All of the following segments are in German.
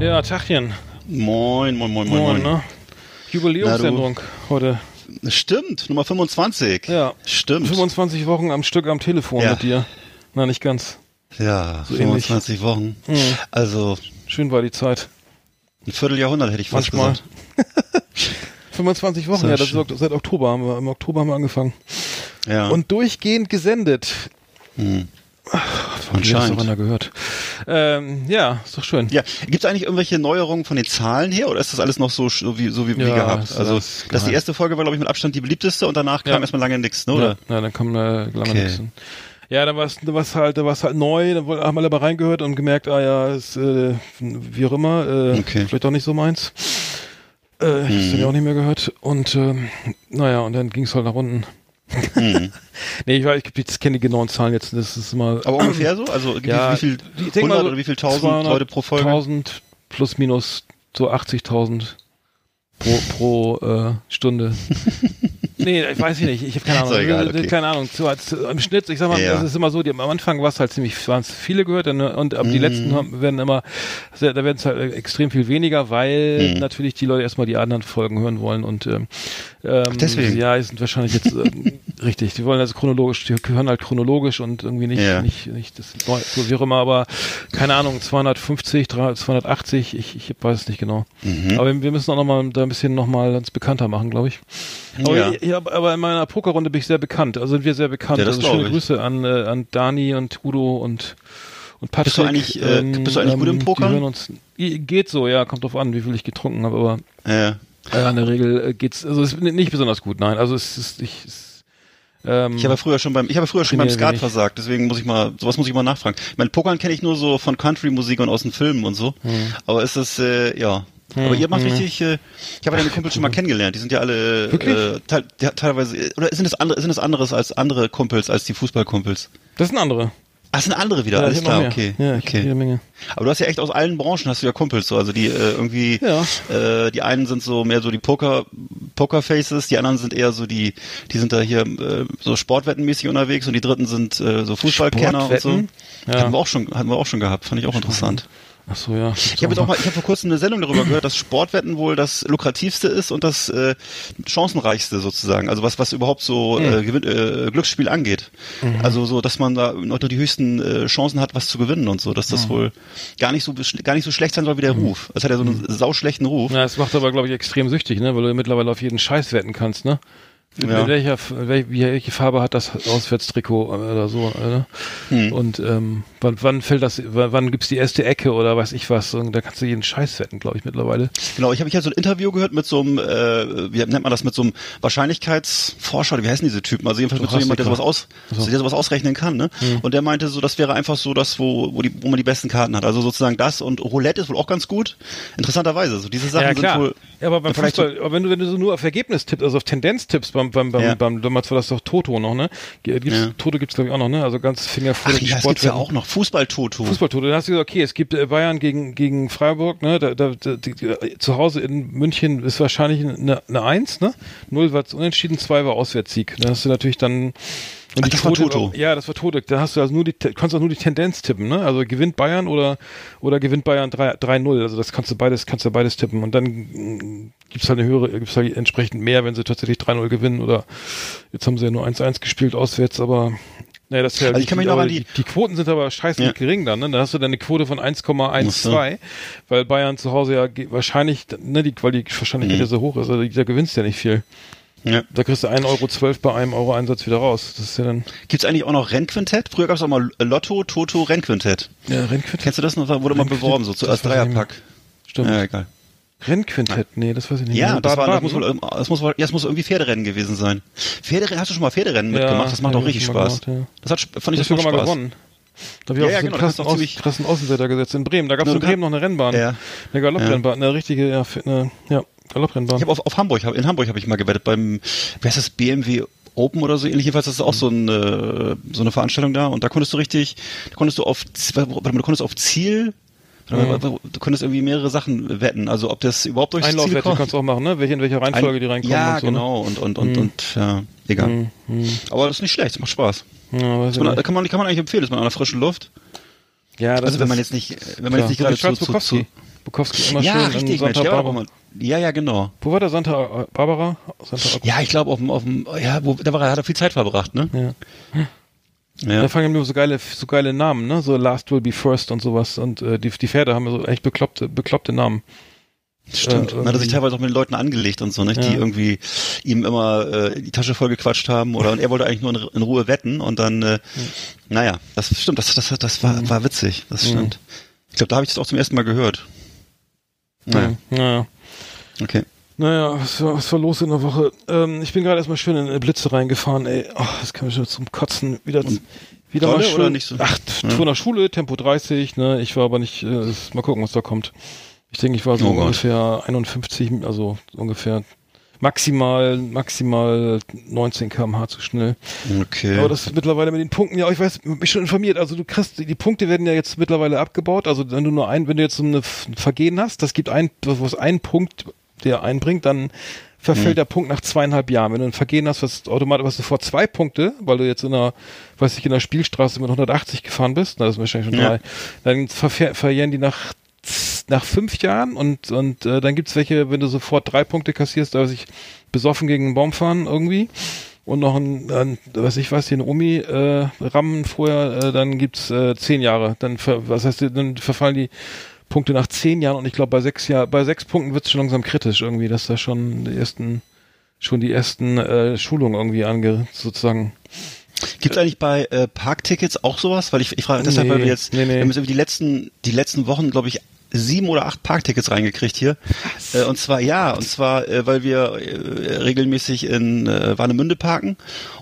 Ja, Tachchen. Moin, moin, moin, moin, moin. ne? Jubiläumssendung heute. Stimmt, Nummer 25. Ja. Stimmt. 25 Wochen am Stück am Telefon Ja. mit dir. Na, nicht ganz. Ja, So ähnlich. 25 Wochen. Mhm. Also Schön war die Zeit. ein Vierteljahrhundert hätte ich fast Manchmal. gesagt. 25 Wochen, Sehr ja, das ist seit Oktober haben wir, im Oktober haben wir angefangen. Ja. Und durchgehend gesendet. Hm. Anscheinend. einer gehört. Ähm, ja, ist doch schön. Ja, gibt es eigentlich irgendwelche Neuerungen von den Zahlen her oder ist das alles noch so, so wie, so wie, wie Ja, gehabt? ist Also, alles das die erste Folge war, glaube ich, mit Abstand die beliebteste und danach kam Ja. erstmal lange nichts, ne? Ja, Oder? ja, dann kam äh, lange Okay. nichts. Ja, da war es da war's halt, da war's halt neu, da woll- haben alle mal reingehört und gemerkt, ah ja, ist, äh, wie auch immer, äh, Okay. vielleicht auch nicht so meins. Äh, Ich hab's dann ja auch nicht mehr gehört. Und ähm, naja, und dann ging's halt nach unten. Nee, ich, weiß, ich, kenne die genauen Zahlen jetzt, das ist immer. Aber ungefähr so? Also wie, Ja, wie viel ich denk mal 100 so oder wie viel tausend Leute pro Folge? 1000 plus minus so 80.000 pro, pro äh, Stunde. nee, ich weiß nicht, ich habe keine Ahnung. Doch egal, okay. Keine Ahnung. Zu, zu, Im Schnitt, ich sag mal, Ja. es ist immer so, die, am Anfang war es halt ziemlich, waren es viele gehört und, und ab die Mhm. letzten haben- werden immer, sehr- da werden es halt extrem viel weniger, weil Mhm. natürlich die Leute erstmal die anderen Folgen hören wollen und ähm, ähm, deswegen. ja, die sind wahrscheinlich jetzt ähm, richtig. Die wollen also chronologisch, die hören halt chronologisch und irgendwie nicht, Ja. nicht, nicht das so wie auch immer, aber keine Ahnung, 250, 300, 280, ich, ich weiß es nicht genau. Mhm. Aber wir müssen auch noch mal da ein bisschen noch mal uns bekannter machen, glaube ich. Aber, Ja. ich, hab, aber in meiner Pokerrunde bin ich sehr bekannt. Also sind wir sehr bekannt. Ja, das also schöne ich. Grüße an, äh, an Dani und Udo und und Patrick. Bist du eigentlich, äh, bist du eigentlich gut im Pokern? hören uns, geht so, ja, kommt drauf an, wie viel ich getrunken habe, aber Ja. äh, in der Regel äh, geht's, also es ist nicht besonders gut, nein. Also es ist, ich, es, ähm, Ich habe ja früher schon beim, ich habe ja früher schon beim Skat versagt, deswegen muss ich mal, sowas muss ich mal nachfragen. Ich meine, Pokern kenne ich nur so von Country-Musik und aus den Filmen und so. Hm. Aber ist das, äh, ja. Aber ihr macht richtig, äh, ich habe ja deine Kumpels schon mal kennengelernt, die sind ja alle äh, te teilweise, oder sind es andere, sind es anderes als andere Kumpels, als die Fußballkumpels? das sind andere. Ach, sind andere wieder, Ja, alles klar, okay. Ja, okay. jede Menge. Aber du hast ja echt aus allen Branchen hast du ja Kumpels so, also die äh, irgendwie Ja. äh, die einen sind so mehr so die Poker Pokerfaces, die anderen sind eher so die die sind da hier äh, so Sportwettenmäßig unterwegs und die dritten sind äh, so Fußballkenner und so. Ja. Hatten wir auch schon hatten wir auch schon gehabt, fand ich auch interessant. Ach so, ja. Ich habe jetzt auch mal ich habe vor kurzem eine Sendung darüber gehört, dass Sportwetten wohl das lukrativste ist und das äh, chancenreichste sozusagen, also was was überhaupt so Hm. äh, Gewinn, äh, Glücksspiel angeht. Mhm. Also so, dass man da noch die höchsten äh, Chancen hat, was zu gewinnen und so, dass Mhm. das wohl gar nicht so gar nicht so schlecht sein soll wie der Ruf. Es hat ja so einen sauschlechten Ruf. Ja, es macht aber, glaube ich, extrem süchtig, ne? Weil du mittlerweile auf jeden Scheiß wetten kannst, ne? Ja. Welcher, welche Farbe hat das Auswärtstrikot oder so, ne? Hm. Und ähm, wann, wann fällt das, wann, wann gibt's die erste Ecke oder weiß ich was? Und da kannst du jeden Scheiß wetten, glaube ich, mittlerweile. Genau, ich habe ich so ein Interview gehört mit so einem, äh, wie nennt man das, mit so einem Wahrscheinlichkeitsforscher, oder wie heißen diese Typen? Also jedenfalls mit so jemand, der sowas, aus, So. der sowas ausrechnen kann, ne? Und der meinte so, das wäre einfach so das, wo, wo, die, wo man die besten Karten hat. Also sozusagen das und Roulette ist wohl auch ganz gut. Interessanterweise. So diese Sachen ja, klar. sind wohl. ja, aber beim Fußball, aber wenn du, wenn du so nur auf Ergebnis tippst, also auf Tendenz tippst, beim, beim, beim, Ja. beim damals war das doch Toto noch, ne? Gibt's, Ja. Toto gibt's, glaube ich, auch noch, ne? Also ganz Finger vor Ach ja, das gibt's ja auch noch. Fußball-Toto. Fußballtote. Dann hast du gesagt, okay, es gibt äh, Bayern gegen, gegen Freiburg, ne? Da, da, da, die, die, zu Hause in München ist wahrscheinlich eine, eine Eins, ne? Null war unentschieden, zwei war Auswärtssieg. Da hast du natürlich dann. Und Ach, das war Toto. Ja, das war Toto. Da hast du also nur die, kannst auch nur die Tendenz tippen, ne? Also gewinnt Bayern oder, oder gewinnt Bayern 3 3-0. Also das kannst du beides, kannst du beides tippen. Und dann mm, gibt's halt eine höhere, gibt's halt entsprechend mehr, wenn sie tatsächlich 3-0 gewinnen oder jetzt haben sie ja nur 1-1 gespielt auswärts, aber naja, das ist ja Also ich kann mich noch an die- die, Quoten sind aber scheiße Ja. gering dann, ne? Da hast du dann eine Quote von 1,12, Ach so. weil Bayern zu Hause ja wahrscheinlich, ne, die, weil die Wahrscheinlichkeit Mhm. ja so hoch ist, also da gewinnst du ja nicht viel. Ja. Da kriegst du 1,12 Euro bei einem Euro Einsatz wieder raus. Das ist ja dann. Gibt's eigentlich auch noch Rennquintett? Früher gab's auch mal Lotto, Toto, Rennquintett. Ja, Rennquintett. Kennst du das noch? Wurde mal beworben, so als. Dreierpack. Stimmt. Ja, egal. Rennquintett, nee, das weiß ich nicht. Ja, mehr. das, war, das, muss wohl, das muss wohl, ja, das muss irgendwie Pferderennen gewesen sein. Pferderennen, hast du schon mal Pferderennen Ja, mitgemacht? Das macht auch ich richtig Spaß. gemacht, ja. Das hat, fand ich Das sogar mal gewonnen. Da habe ich Ja, auch ja, so genau, krassen, Aus, krassen Außenseiter gesetzt in Bremen. Da gab es in Bremen noch eine Rennbahn. Ja. Eine Galopprennbahn, eine richtige, ja, eine, ja, Galopprennbahn. Ich habe auf, auf Hamburg, hab- in Hamburg habe ich mal gewettet beim, wie heißt das, BMW Open oder so ähnlich. Jedenfalls das ist auch so, ein, äh, so eine Veranstaltung da und da konntest du richtig, da konntest du auf, warte mal, du konntest auf Ziel, Mhm. du konntest irgendwie mehrere Sachen wetten. Also ob das überhaupt durchs Ziel Einlaufwette kommt. kannst du auch machen, ne? Welche, in welcher Reihenfolge die reinkommen Ja, und so. Ne? genau. Und, und, und, und, ja, egal. Mhm. Mhm. Aber das ist nicht schlecht, das macht Spaß. Ja, Ist man, kann, man, kann man eigentlich empfehlen, ist man an der frischen Luft. ja, das Also wenn ist- man jetzt nicht, wenn man jetzt nicht gerade zu, zu, zu, Bukowski. Immer ja, schön richtig, in Mensch, Santa auch Barbara. ja, ja, genau. Wo war der Santa Barbara? Santa Ja, ich glaube auf dem, auf dem, ja, wo, da war er, hat er viel Zeit verbracht, ne? Ja. Ja. Da fangen nur so geile, so geile Namen, ne? So Last Will Be First und sowas. Und äh, die, die Pferde haben so echt bekloppte, bekloppte Namen. Stimmt. Äh, Man hat er sich teilweise auch mit den Leuten angelegt und so, nicht? Die Ja. irgendwie ihm immer äh, die Tasche voll gequatscht haben oder und er wollte eigentlich nur in, in Ruhe wetten und dann, äh, naja, das stimmt, das, das, das war, war witzig, das stimmt. Ich glaube, da habe ich das auch zum ersten Mal gehört. Naja, Naja. okay. Naja, was war, was war los in der Woche? Ähm, ich bin gerade erstmal schön in eine Blitze reingefahren, ey. Ach, das kann mich schon zum Kotzen wieder, wieder dolle mal schön. oder nicht so? Ach, Ja. vor der Schule, Tempo 30, ne? Ich war aber nicht, äh, mal gucken, was da kommt. Ich denke, ich war so Oh Gott. ungefähr 51, also ungefähr maximal, maximal 19 km/h zu schnell. Okay. Aber das ist mittlerweile mit den Punkten, ja, ich weiß, ich bin schon informiert. Also du kriegst, die Punkte werden ja jetzt mittlerweile abgebaut. Also wenn du nur ein, wenn du jetzt so ein Vergehen hast, das gibt ein, was ein Punkt, der einbringt, dann verfällt der Punkt nach zweieinhalb Jahren. Wenn du ein Vergehen hast, was automatisch, was du vor zwei Punkte, weil du jetzt in einer, weiß ich, in der Spielstraße mit 180 gefahren bist, na, das ist wahrscheinlich schon Ja. drei, dann verfähr- verjähren die nach nach fünf Jahren und und äh, dann gibt's welche, wenn du sofort drei Punkte kassierst, da weiß ich besoffen gegen einen Baum fahren irgendwie und noch ein, ein was ich weiß, eine Omi äh, rammen vorher, äh, dann gibt's äh, zehn Jahre. Dann ver, was heißt, dann verfallen die Punkte nach zehn Jahren und ich glaube bei sechs Jahr, bei sechs Punkten wird's schon langsam kritisch irgendwie, dass da schon die ersten schon die ersten äh, Schulungen irgendwie ange sozusagen. Gibt es eigentlich bei äh, Parktickets auch sowas? Weil ich, ich frage deshalb, Nee, weil wir jetzt, nee, nee. wir haben jetzt irgendwie die letzten, die letzten Wochen, glaube ich, sieben oder acht Parktickets reingekriegt hier. Äh, und zwar ja, und zwar, äh, weil wir äh, regelmäßig in äh, Warnemünde parken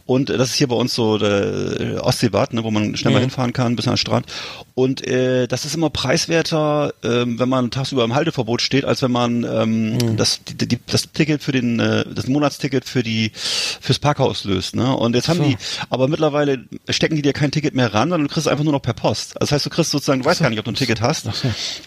und äh, das ist hier bei uns so der äh, Ostseebad, ne, wo man schnell mal Mhm. hinfahren kann, ein bisschen am Strand. Und äh, das ist immer preiswerter, ähm, wenn man tagsüber im Halteverbot steht, als wenn man ähm, Mhm. das, die, die, das Ticket für den, äh, das Monatsticket für die fürs Parkhaus löst. Ne? Und jetzt haben So. die, aber mittlerweile stecken die dir kein Ticket mehr ran, sondern du kriegst es einfach nur noch per Post. Das heißt, du kriegst sozusagen, du weißt gar nicht, ob du ein Ticket hast. So.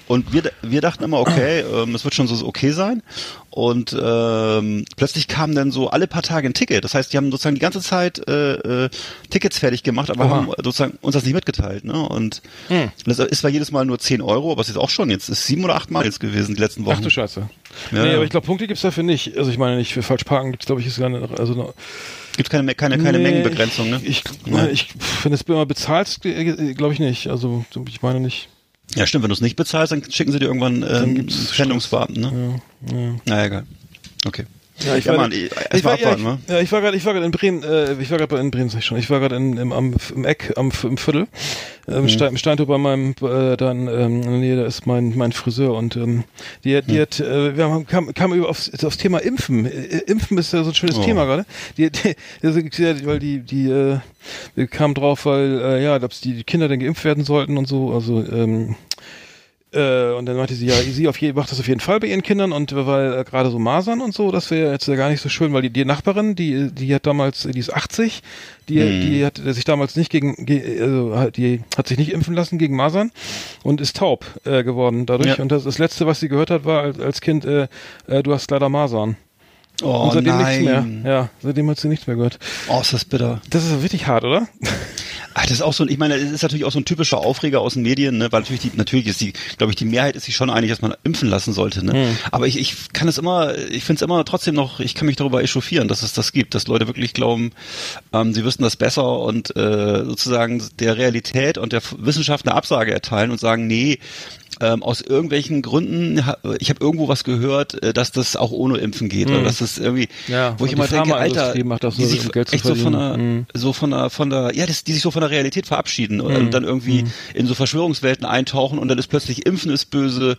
Und wir, wir dachten immer, okay, ähm, es wird schon so okay sein. Und ähm, plötzlich kam dann so alle paar Tage ein Ticket. Das heißt, die haben sozusagen die ganze Zeit äh, äh, Tickets fertig gemacht, aber Oha. haben sozusagen uns das nicht mitgeteilt. Ne? Und Hm. das ist zwar jedes Mal nur 10 Euro, aber es ist auch schon jetzt ist sieben oder acht Mal jetzt gewesen die letzten Wochen. Ach du Scheiße. Ja, nee, aber ich glaube, Punkte gibt's dafür nicht. Also ich meine nicht, für falsch parken gibt's glaube ich, ist gar nicht, also noch- Gibt keine, keine, keine Nee, Mengenbegrenzung, ne? Ich, Ja. ich, wenn du es immer bezahlst, glaube ich nicht. Also ich meine nicht. Ja, stimmt, wenn du es nicht bezahlst, dann schicken sie dir irgendwann äh, Sendungsbeamten, ne? Ja, ja. Na egal. Okay. Ja, ich Ja, war, Mann, ich, ich war, ja, abwarten, ich, ne? ja, ich war gerade, ich war gerade in Bremen, äh, ich war gerade in Bremen, sag ich schon. Ich war gerade im, am, im Eck, am, im Viertel, äh, im, Mhm. Stein, im Steintor bei meinem, äh, dann, ähm, Nähe, da ist mein, mein Friseur und, ähm, die, hat- die Mhm. hat, äh, wir haben, kam, kam über aufs, aufs Thema Impfen. Äh, Impfen ist ja so ein schönes Oh. Thema gerade. Die, die, die, weil die, die, äh, kamen drauf, weil, äh, ja, ob die Kinder denn geimpft werden sollten und so, also, ähm, äh, und dann meinte sie, ja, sie auf jeden, macht das auf jeden Fall bei ihren Kindern und weil äh, gerade so Masern und so, das wäre jetzt ja gar nicht so schön, weil die, die Nachbarin, die, die hat damals, die ist 80, die, Hm. die hat sich damals nicht gegen, ge, also, die hat sich nicht impfen lassen gegen Masern und ist taub äh, geworden dadurch. Ja. Und das, das letzte, was sie gehört hat, war als, als Kind, äh, äh, du hast leider Masern. Oh und seitdem nichts mehr. nein. Ja, seitdem hat sie nichts mehr gehört. Oh, ist das bitter. Das ist wirklich hart, oder? Das ist auch so, ein- ich meine, es ist natürlich auch so ein typischer Aufreger aus den Medien, ne, weil natürlich die, natürlich ist die, glaube ich, die Mehrheit ist sich schon einig, dass man impfen lassen sollte, ne. Hm. Aber ich, ich kann es immer, ich finde es immer trotzdem noch, ich kann mich darüber echauffieren, dass es das gibt, dass Leute wirklich glauben, ähm, sie wüssten das besser und äh, sozusagen der Realität und der Wissenschaft eine Absage erteilen und sagen, nee, ähm, aus irgendwelchen Gründen, ich habe irgendwo was gehört, äh, dass das auch ohne Impfen geht, oder dass das irgendwie. Ja, wo ich immer denke, Alter, das die sich echt so von der. Mhm. so von der, von der, ja, das, die sich so von der Realität verabschieden und dann irgendwie in so Verschwörungswelten eintauchen und dann ist plötzlich Impfen ist böse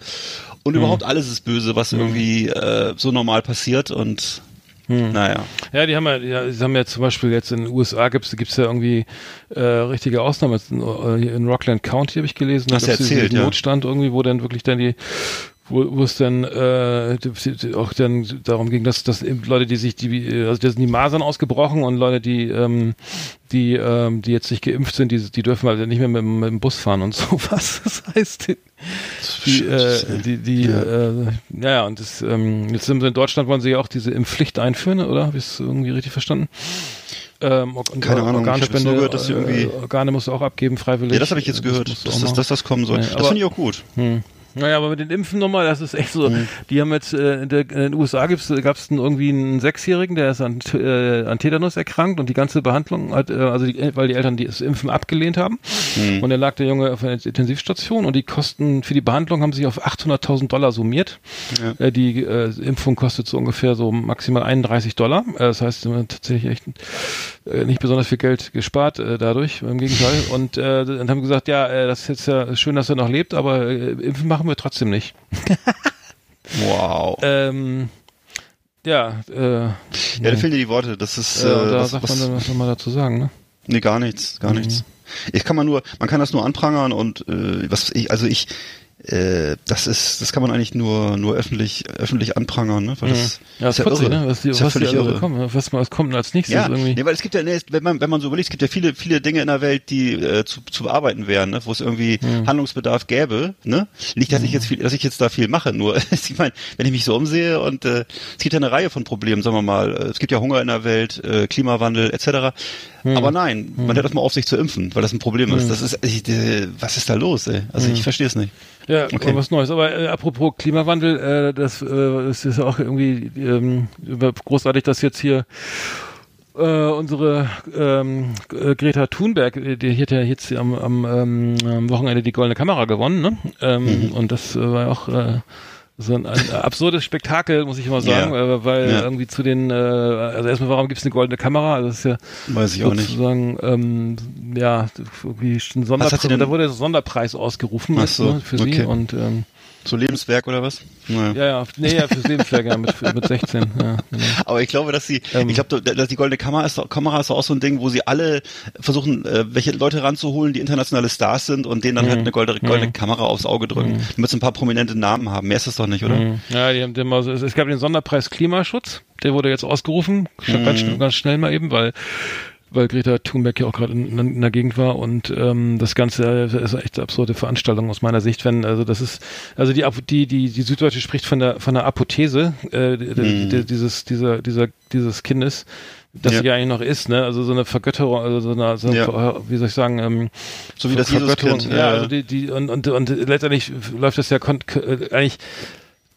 und überhaupt alles ist böse, was irgendwie äh, so normal passiert und naja. Ja, die haben ja, ja, die haben ja zum Beispiel jetzt in den USA gibt's gibt's ja irgendwie äh, richtige Ausnahmen. In, äh, hier in Rockland County habe ich gelesen, da du gab's diesen erzählt, ja. Notstand irgendwie, wo dann wirklich dann die wo, wo es dann äh, auch dann darum ging, dass, dass Leute, die sich die also da sind die Masern ausgebrochen und Leute, die ähm, die ähm, die jetzt nicht geimpft sind, die die dürfen halt nicht mehr mit, dem- mit dem Bus fahren und sowas. Das heißt, die, die, äh, die, die Ja. äh, ja, ja, und das, ähm, jetzt sind sie in Deutschland wollen sie ja auch diese Impfpflicht einführen, oder? Habe ich es irgendwie richtig verstanden? Ähm, Keine Ahnung, ich Organspende, nur gehört, dass sie irgendwie- äh, Organe musst du auch abgeben, freiwillig. Ja, das habe ich jetzt gehört, musst du dass, dass, das kommen soll. Nee, das finde ich auch gut. Hm. Naja, aber mit den Impfen nochmal, das ist echt so. Mhm. Die haben jetzt, äh, in, der, in, den USA gab es irgendwie einen Sechsjährigen, der ist an, äh, an Tetanus erkrankt und die ganze Behandlung hat, äh, also die, weil die Eltern die, das Impfen abgelehnt haben. Mhm. Und dann lag der Junge auf einer Intensivstation und die Kosten für die Behandlung haben sich auf 800.000 Dollar summiert. Ja. Äh, die äh, Impfung kostet so ungefähr so maximal 31 Dollar. Äh, das heißt, tatsächlich echt äh, nicht besonders viel Geld gespart äh, dadurch, im Gegenteil. Und äh, dann haben gesagt, ja, äh, das ist jetzt ja schön, dass er noch lebt, aber äh, impfen machen wir trotzdem nicht. wow. Ähm, ja, äh, ja, da fehlen dir die Worte. Das ist. Äh, da was, sagt was, man dann was nochmal dazu sagen, ne? Nee, gar nichts, gar mhm. nichts. Ich kann man nur, man kann das nur anprangern und äh, was ich, also ich, äh, das ist, das kann man eigentlich nur, nur öffentlich, öffentlich anprangern, ne? Weil das, ja, das ist ja irre. ne? Was, die, ist ja was völlig irre. Kommen, was, was kommt als nächstes ja, irgendwie? Nee, weil es gibt ja, wenn man, wenn man so überlegt, es gibt ja viele, viele Dinge in der Welt, die äh, zu, zu bearbeiten wären, ne? wo es irgendwie mhm. Handlungsbedarf gäbe, ne? Nicht, dass ich jetzt viel, dass ich jetzt da viel mache, nur, ich meine, wenn ich mich so umsehe und äh, es gibt ja eine Reihe von Problemen, sagen wir mal, es gibt ja Hunger in der Welt, äh, Klimawandel, etc. Mhm. Aber nein, man hört das mal auf, sich zu impfen, weil das ein Problem ist. Das ist, ich, äh, was ist da los, ey? Also ich verstehe es nicht. Ja, okay. was Neues. Aber äh, apropos Klimawandel, äh, das, äh, das ist ja auch irgendwie ähm, großartig, dass jetzt hier äh, unsere ähm, äh, Greta Thunberg, äh, die hat ja jetzt am, am, ähm, am Wochenende die Goldene Kamera gewonnen, ne? Ähm, mhm. Und das äh, war auch äh, so ein, ein absurdes Spektakel, muss ich immer sagen, ja. äh, weil ja. irgendwie zu den, äh, also erstmal, warum gibt es eine goldene Kamera? Also das ist ja Weiß ich auch sozusagen, ähm, ja, irgendwie ein Sonderpreis, da wurde ein Sonderpreis ausgerufen so, ne, für okay. sie und ähm, so Lebenswerk oder was? Naja. Ja, ja, nee, ja, fürs Lebenswerk, ja, mit, mit 16. Ja, genau. Aber ich glaube, dass sie, ähm, ich glaube, dass die goldene Kamera ist, Kamera ist auch so ein Ding, wo sie alle versuchen, äh, welche Leute ranzuholen, die internationale Stars sind und denen dann halt mhm. eine goldene, goldene mhm. Kamera aufs Auge drücken. Mhm. Damit sie ein paar prominente Namen haben. Mehr ist das doch nicht, oder? Mhm. Ja, die haben immer so, es gab den Sonderpreis Klimaschutz, der wurde jetzt ausgerufen, ganz, ganz schnell mal eben, weil weil Greta Thunberg ja auch gerade in, in, der Gegend war und ähm, das Ganze ist echt eine absurde Veranstaltung aus meiner Sicht, wenn also das ist also die die die die Süddeutsche spricht von der von der Apothese äh, mhm. dieses dieser dieser dieses Kindes das ja. ja eigentlich noch ist, ne? Also so eine Vergötterung, also so eine, so eine ja. wie soll ich sagen, ähm, so wie das Vergötterung, ja, ja, also die, die und, und und letztendlich läuft das ja äh, eigentlich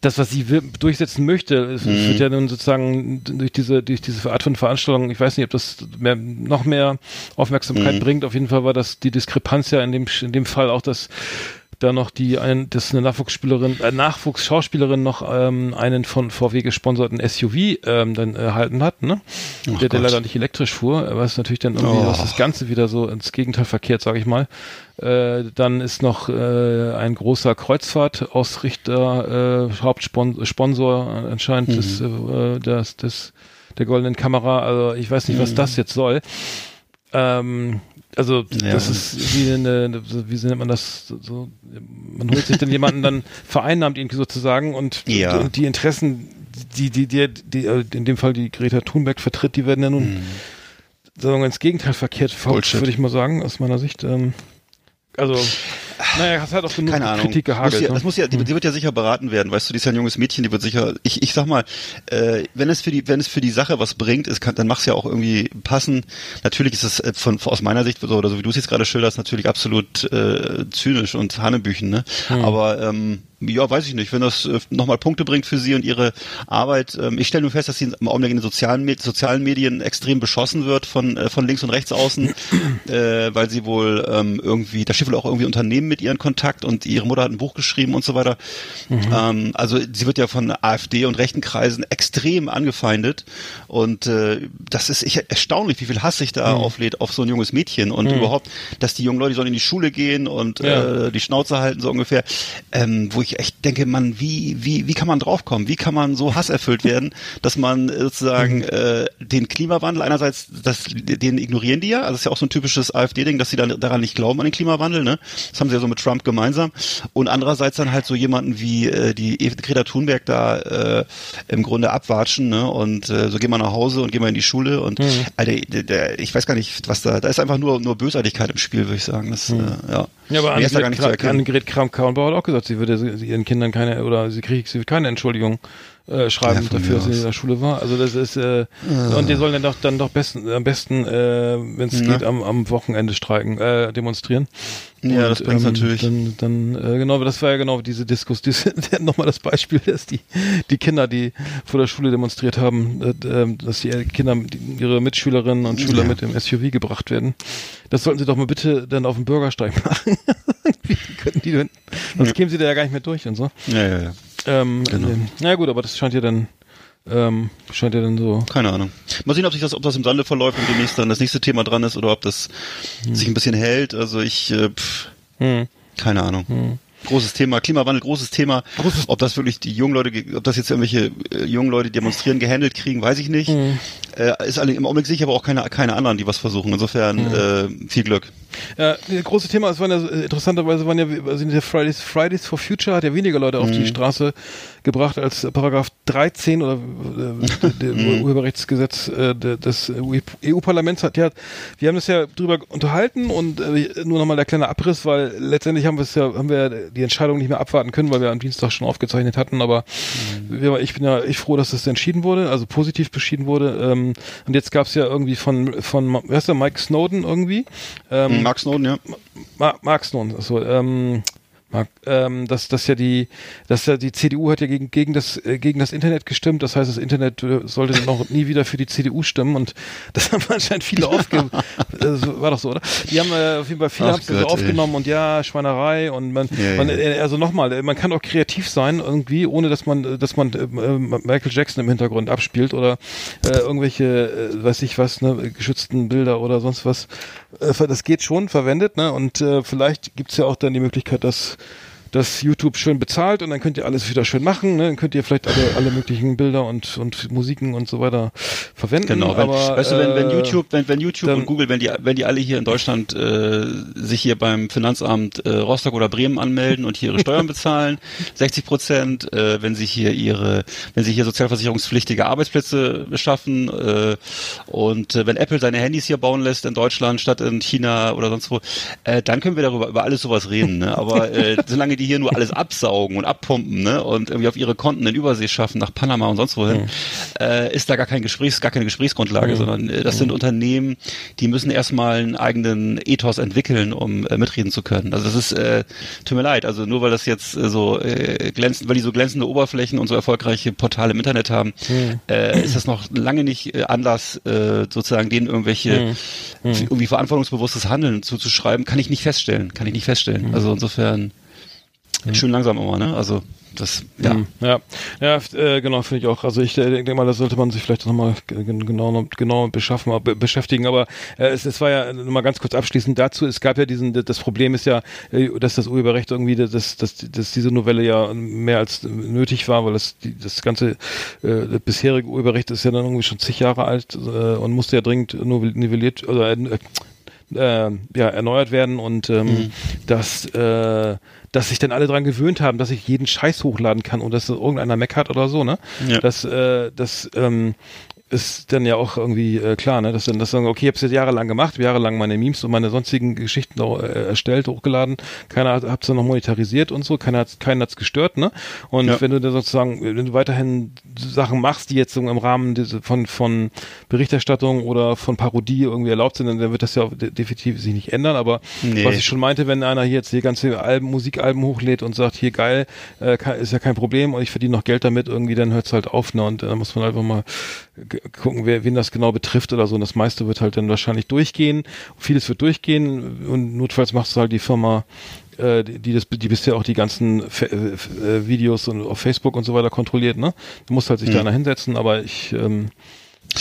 das, was sie durchsetzen möchte, es mhm. wird ja nun sozusagen durch diese, durch diese Art von Veranstaltung, ich weiß nicht, ob das mehr, noch mehr Aufmerksamkeit mhm. bringt. Auf jeden Fall war das die Diskrepanz ja in dem, in dem Fall auch, dass da noch die, ein, dass eine Nachwuchsspielerin, äh, Nachwuchsschauspielerin noch ähm, einen von VW gesponserten SUV ähm, dann erhalten hat, ne? Oh der, der leider nicht elektrisch fuhr, was natürlich dann irgendwie oh. das Ganze wieder so ins Gegenteil verkehrt, sage ich mal. Äh, dann ist noch äh, ein großer Kreuzfahrtausrichter, äh, Hauptsponsor anscheinend mhm. des, äh, des, des, der goldenen Kamera. Also ich weiß nicht, was mhm. das jetzt soll. Ähm, also ja. das ist wie eine, wie nennt man das? So, man holt sich dann jemanden dann vereinnahmt irgendwie sozusagen und, ja. und die Interessen, die, die, die, die, äh, in dem Fall die Greta Thunberg vertritt, die werden ja nun mhm. sagen wir ins Gegenteil verkehrt, würde ich mal sagen, aus meiner Sicht. Ähm, also naja, hast halt auch genug Keine Ahnung. Kritik gehagelt. Muss ja, ne? das muss ja, die, die, wird ja sicher beraten werden, weißt du, die ist ja ein junges Mädchen, die wird sicher, ich, ich sag mal, äh, wenn es für die, wenn es für die Sache was bringt, ist, kann, dann mach's ja auch irgendwie passen. Natürlich ist es äh, von, aus meiner Sicht, oder so wie du es jetzt gerade schilderst, natürlich absolut äh, zynisch und Hanebüchen, ne? Hm. Aber ähm, ja, weiß ich nicht, wenn das äh, nochmal Punkte bringt für Sie und Ihre Arbeit. Ähm, ich stelle nur fest, dass sie im Augenblick in den sozialen, Med sozialen Medien extrem beschossen wird von, äh, von links und rechts außen, äh, weil sie wohl ähm, irgendwie, da steht wohl auch irgendwie Unternehmen mit ihren Kontakt und ihre Mutter hat ein Buch geschrieben und so weiter. Mhm. Ähm, also sie wird ja von AfD und rechten Kreisen extrem angefeindet und äh, das ist ich, erstaunlich, wie viel Hass sich da mhm. auflädt auf so ein junges Mädchen und mhm. überhaupt, dass die jungen Leute sollen in die Schule gehen und ja. äh, die Schnauze halten so ungefähr, ähm, wo ich echt denke, man, wie, wie, wie kann man draufkommen? Wie kann man so hasserfüllt werden, dass man sozusagen mhm. äh, den Klimawandel einerseits, das, den ignorieren die ja, also das ist ja auch so ein typisches AfD-Ding, dass sie dann daran nicht glauben an den Klimawandel, ne? Das haben sie ja so mit Trump gemeinsam. Und andererseits dann halt so jemanden wie äh, die Greta Thunberg da äh, im Grunde abwatschen, ne? Und äh, so gehen wir nach Hause und gehen wir in die Schule und mhm. Alter, der, der, ich weiß gar nicht, was da, da ist einfach nur nur Bösartigkeit im Spiel, würde ich sagen. Das, mhm. äh, ja. Ja, aber Annegret Kramp-Karrenbauer hat auch gesagt, sie würde, sie ihren Kindern keine oder sie kriegt sie keine Entschuldigung äh, schreiben Ja, dafür, dass sie in der Schule war. Also das ist äh, und die sollen dann doch dann doch besten am besten, äh, wenn es geht, am, am Wochenende streiken, äh, demonstrieren. Ja, das bringt's ähm, natürlich. Dann, dann äh, genau, das war ja genau diese Diskus, diese, nochmal das Beispiel, dass die die Kinder, die vor der Schule demonstriert haben, äh, äh, dass die Kinder, die, ihre Mitschülerinnen und Schüler Ja. mit dem SUV gebracht werden. Das sollten sie doch mal bitte dann auf dem Bürgersteig machen. Wie könnten die denn? Sonst kämen sie da ja gar nicht mehr durch und so. Ja, ja, ja. Ähm, Genau. ähm, na gut, aber das scheint ja dann, ähm, scheint ja dann so. Keine Ahnung. Mal sehen, ob sich das, ob das im Sande verläuft und demnächst dann das nächste Thema dran ist oder ob das sich ein bisschen hält. Also ich, äh, pff, Hm. keine Ahnung. Großes Thema, Klimawandel, großes Thema. Großes- ob das wirklich die jungen Leute, ob das jetzt irgendwelche äh, jungen Leute die demonstrieren, gehandelt kriegen, weiß ich nicht. Äh, ist alle, im Augenblick ich aber auch keine, keine anderen, die was versuchen. Insofern äh, viel Glück. Ja, das große Thema, es waren ja äh, interessanterweise waren ja sind ja Fridays, Fridays for Future hat ja weniger Leute auf die Straße gebracht als Paragraph 13 oder äh, der Urheberrechtsgesetz äh, des EU-Parlaments hat ja, wir haben das ja drüber unterhalten und äh, nur nochmal der kleine Abriss, weil letztendlich haben wir es ja, haben wir die Entscheidung nicht mehr abwarten können, weil wir am Dienstag schon aufgezeichnet hatten, aber wir, ich bin ja echt froh, dass das entschieden wurde, also positiv beschieden wurde. Ähm, und jetzt gab es ja irgendwie von, von, wer ist der, Mike Snowden irgendwie? Ähm, Mark Snowden, ja. Ma Mark Snowden, also, ähm, Mark, ähm, dass, dass ja die, dass ja die CDU hat ja gegen, gegen das, äh, gegen das Internet gestimmt. Das heißt, das Internet äh, sollte auch nie wieder für die CDU stimmen und das haben anscheinend viele aufge, äh, war doch so, oder? Die haben äh, auf jeden Fall viele Ach haben es so Gott, ey. aufgenommen und ja, Schweinerei und man, Ja, man äh, also nochmal, äh, man kann auch kreativ sein irgendwie, ohne dass man, dass man äh, Michael Jackson im Hintergrund abspielt oder äh, irgendwelche, äh, weiß ich was, ne, geschützten Bilder oder sonst was. Äh, das geht schon verwendet, ne? Und äh, vielleicht gibt's ja auch dann die Möglichkeit, dass dass YouTube schön bezahlt und dann könnt ihr alles wieder schön machen, ne? Dann könnt ihr vielleicht alle, alle möglichen Bilder und, und Musiken und so weiter verwenden. Genau, wenn, aber, weißt du, wenn, wenn äh, YouTube, wenn, wenn YouTube dann- und Google, wenn die, wenn die alle hier in Deutschland äh, sich hier beim Finanzamt äh, Rostock oder Bremen anmelden und hier ihre Steuern bezahlen, 60 Prozent, äh, wenn sie hier ihre, wenn sie hier sozialversicherungspflichtige Arbeitsplätze schaffen äh, und äh, wenn Apple seine Handys hier bauen lässt in Deutschland statt in China oder sonst wo, äh, dann können wir darüber über alles sowas reden. Ne? Aber äh, solange die hier nur alles absaugen und abpumpen ne? und irgendwie auf ihre Konten in Übersee schaffen nach Panama und sonst wohin, äh, ist da gar kein Gesprächs, gar keine Gesprächsgrundlage, sondern äh, das sind Unternehmen, die müssen erstmal einen eigenen Ethos entwickeln, um äh, mitreden zu können. Also das ist, äh, tut mir leid, also nur weil das jetzt äh, so äh, glänzend, weil die so glänzende Oberflächen und so erfolgreiche Portale im Internet haben, äh, ist das noch lange nicht äh, Anlass, äh, sozusagen denen irgendwelche irgendwie verantwortungsbewusstes Handeln zuzuschreiben, kann ich nicht feststellen, kann ich nicht feststellen. Also insofern schön langsam immer, ne? Also das, ja. Hm, Ja, ja, äh, genau, finde ich auch. Also ich äh, denke mal, da sollte man sich vielleicht nochmal genau, genau beschaffen, be beschäftigen. Aber äh, es, es war ja nur mal ganz kurz abschließend dazu. Es gab ja diesen, das Problem ist ja, äh, dass das Urheberrecht irgendwie, dass, dass, dass diese Novelle ja mehr als nötig war, weil das, die, das ganze äh, das bisherige Urheberrecht ist ja dann irgendwie schon zig Jahre alt äh, und musste ja dringend nivelliert oder äh, äh, ja, erneuert werden und ähm, Mhm. dass, äh, dass sich dann alle dran gewöhnt haben, dass ich jeden Scheiß hochladen kann und dass irgendeiner hat oder so, ne? Ja. Das, äh, das ähm, ist dann ja auch irgendwie äh, klar, ne? Dass dann das sagen, okay, ich habe es jetzt jahrelang gemacht, jahrelang meine Memes und meine sonstigen Geschichten auch, äh, erstellt, hochgeladen, keiner hat es dann noch monetarisiert und so, keiner hat keinen hat's gestört, ne? Und Ja. wenn du dann sozusagen, wenn du weiterhin Sachen machst, die jetzt so im Rahmen von von Berichterstattung oder von Parodie irgendwie erlaubt sind, dann wird das ja definitiv sich nicht ändern. Aber Nee. was ich schon meinte, wenn einer hier jetzt die ganze Alben, Musikalben hochlädt und sagt, hier geil, äh, ist ja kein Problem und ich verdiene noch Geld damit, irgendwie, dann hört's halt auf, ne? Und dann muss man einfach mal gucken, wer, wen das genau betrifft oder so. Und das meiste wird halt dann wahrscheinlich durchgehen. Vieles wird durchgehen und notfalls machst du halt die Firma äh, die, die das, die bisher auch die ganzen Fe äh, äh, Videos und auf Facebook und so weiter kontrolliert, ne? Da muss halt sich da einer hinsetzen, aber ich, ähm,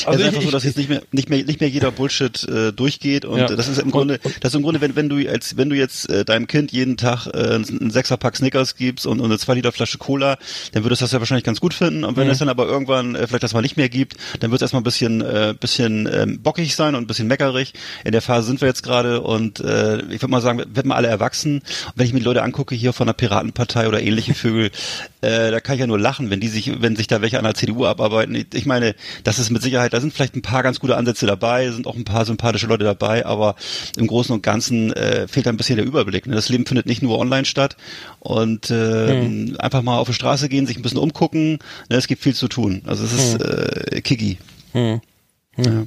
Also es ist einfach so, dass jetzt nicht mehr, nicht mehr, nicht mehr jeder Bullshit äh, durchgeht und Ja. das ist im Und- Grunde, das ist im Grunde, wenn, wenn du als, wenn du jetzt äh, deinem Kind jeden Tag äh, einen Sechserpack Snickers gibst und, und eine zwei Liter Flasche Cola, dann würdest du das ja wahrscheinlich ganz gut finden und wenn Mhm. es dann aber irgendwann äh, vielleicht das mal nicht mehr gibt, dann wird es erstmal ein bisschen, äh, bisschen ähm, bockig sein und ein bisschen meckerig. In der Phase sind wir jetzt gerade und äh, ich würde mal sagen, wir werden mal alle erwachsen. Und wenn ich mir die Leute angucke hier von der Piratenpartei oder ähnliche Vögel, äh, da kann ich ja nur lachen, wenn die sich, wenn sich da welche an der CDU abarbeiten. Ich meine, das ist mit Sicherheit Sicherheit, da sind vielleicht ein paar ganz gute Ansätze dabei, sind auch ein paar sympathische Leute dabei, aber im Großen und Ganzen äh, fehlt ein bisschen der Überblick. Ne? Das Leben findet nicht nur online statt und äh, hm. einfach mal auf die Straße gehen, sich ein bisschen umgucken. Ne? Es gibt viel zu tun. Also es ist hm. äh, Kiki. Hm. Ja.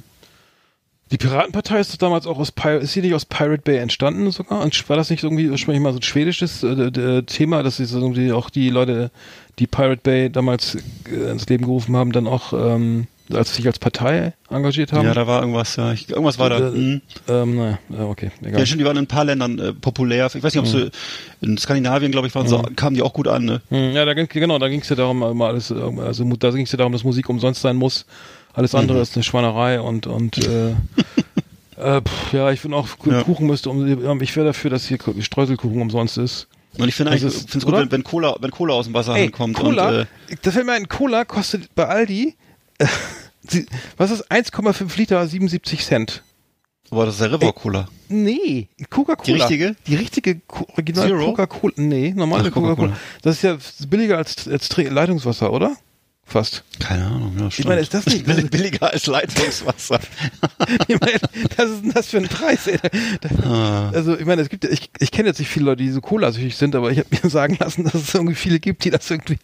Die Piratenpartei ist damals auch aus Pir ist sie nicht aus Pirate Bay entstanden sogar? Und war das nicht irgendwie ursprünglich mal so ein schwedisches äh, Thema, dass sie irgendwie auch die Leute, die Pirate Bay damals äh, ins Leben gerufen haben, dann auch ähm, als sich als Partei engagiert haben? Ja, da war irgendwas, ja. Ich, irgendwas war da. Äh, mhm. ähm, naja, okay, egal. Ja, stimmt, die waren in ein paar Ländern äh, populär. Ich weiß nicht, ob mhm. so in Skandinavien, glaube ich, waren so, mhm. kamen die auch gut an, ne? Mhm, ja, da ging, genau, da ging es ja darum, mal alles, also da ging es ja darum, dass Musik umsonst sein muss. Alles andere mhm. ist eine Schweinerei und, und äh, äh, pff, ja, ich finde auch, ja. Kuchen müsste um, ich wäre dafür, dass hier Streuselkuchen umsonst ist. Und ich finde eigentlich, finde es gut, wenn, wenn, Cola, wenn Cola aus dem Wasser Ey, kommt. Cola, und, äh, das fällt mir ein, Cola kostet bei Aldi, äh, was ist 1,5 Liter 77 Cent. Aber das ist der River Cola. nee, Coca-Cola. Die richtige? Die richtige Original Coca-Cola. Nee, normale Coca-Cola. Das ist ja billiger als, als Leitungswasser, oder? Fast. Keine Ahnung, ja, stimmt. Ich meine, ist das nicht das billiger als Leitungswasser? ich meine, das ist denn das für ein Preis? Ey? Ah. Also ich meine, es gibt, ich, ich kenne jetzt nicht viele Leute, die so Cola-süchtig sind, aber ich habe mir sagen lassen, dass es irgendwie viele gibt, die das irgendwie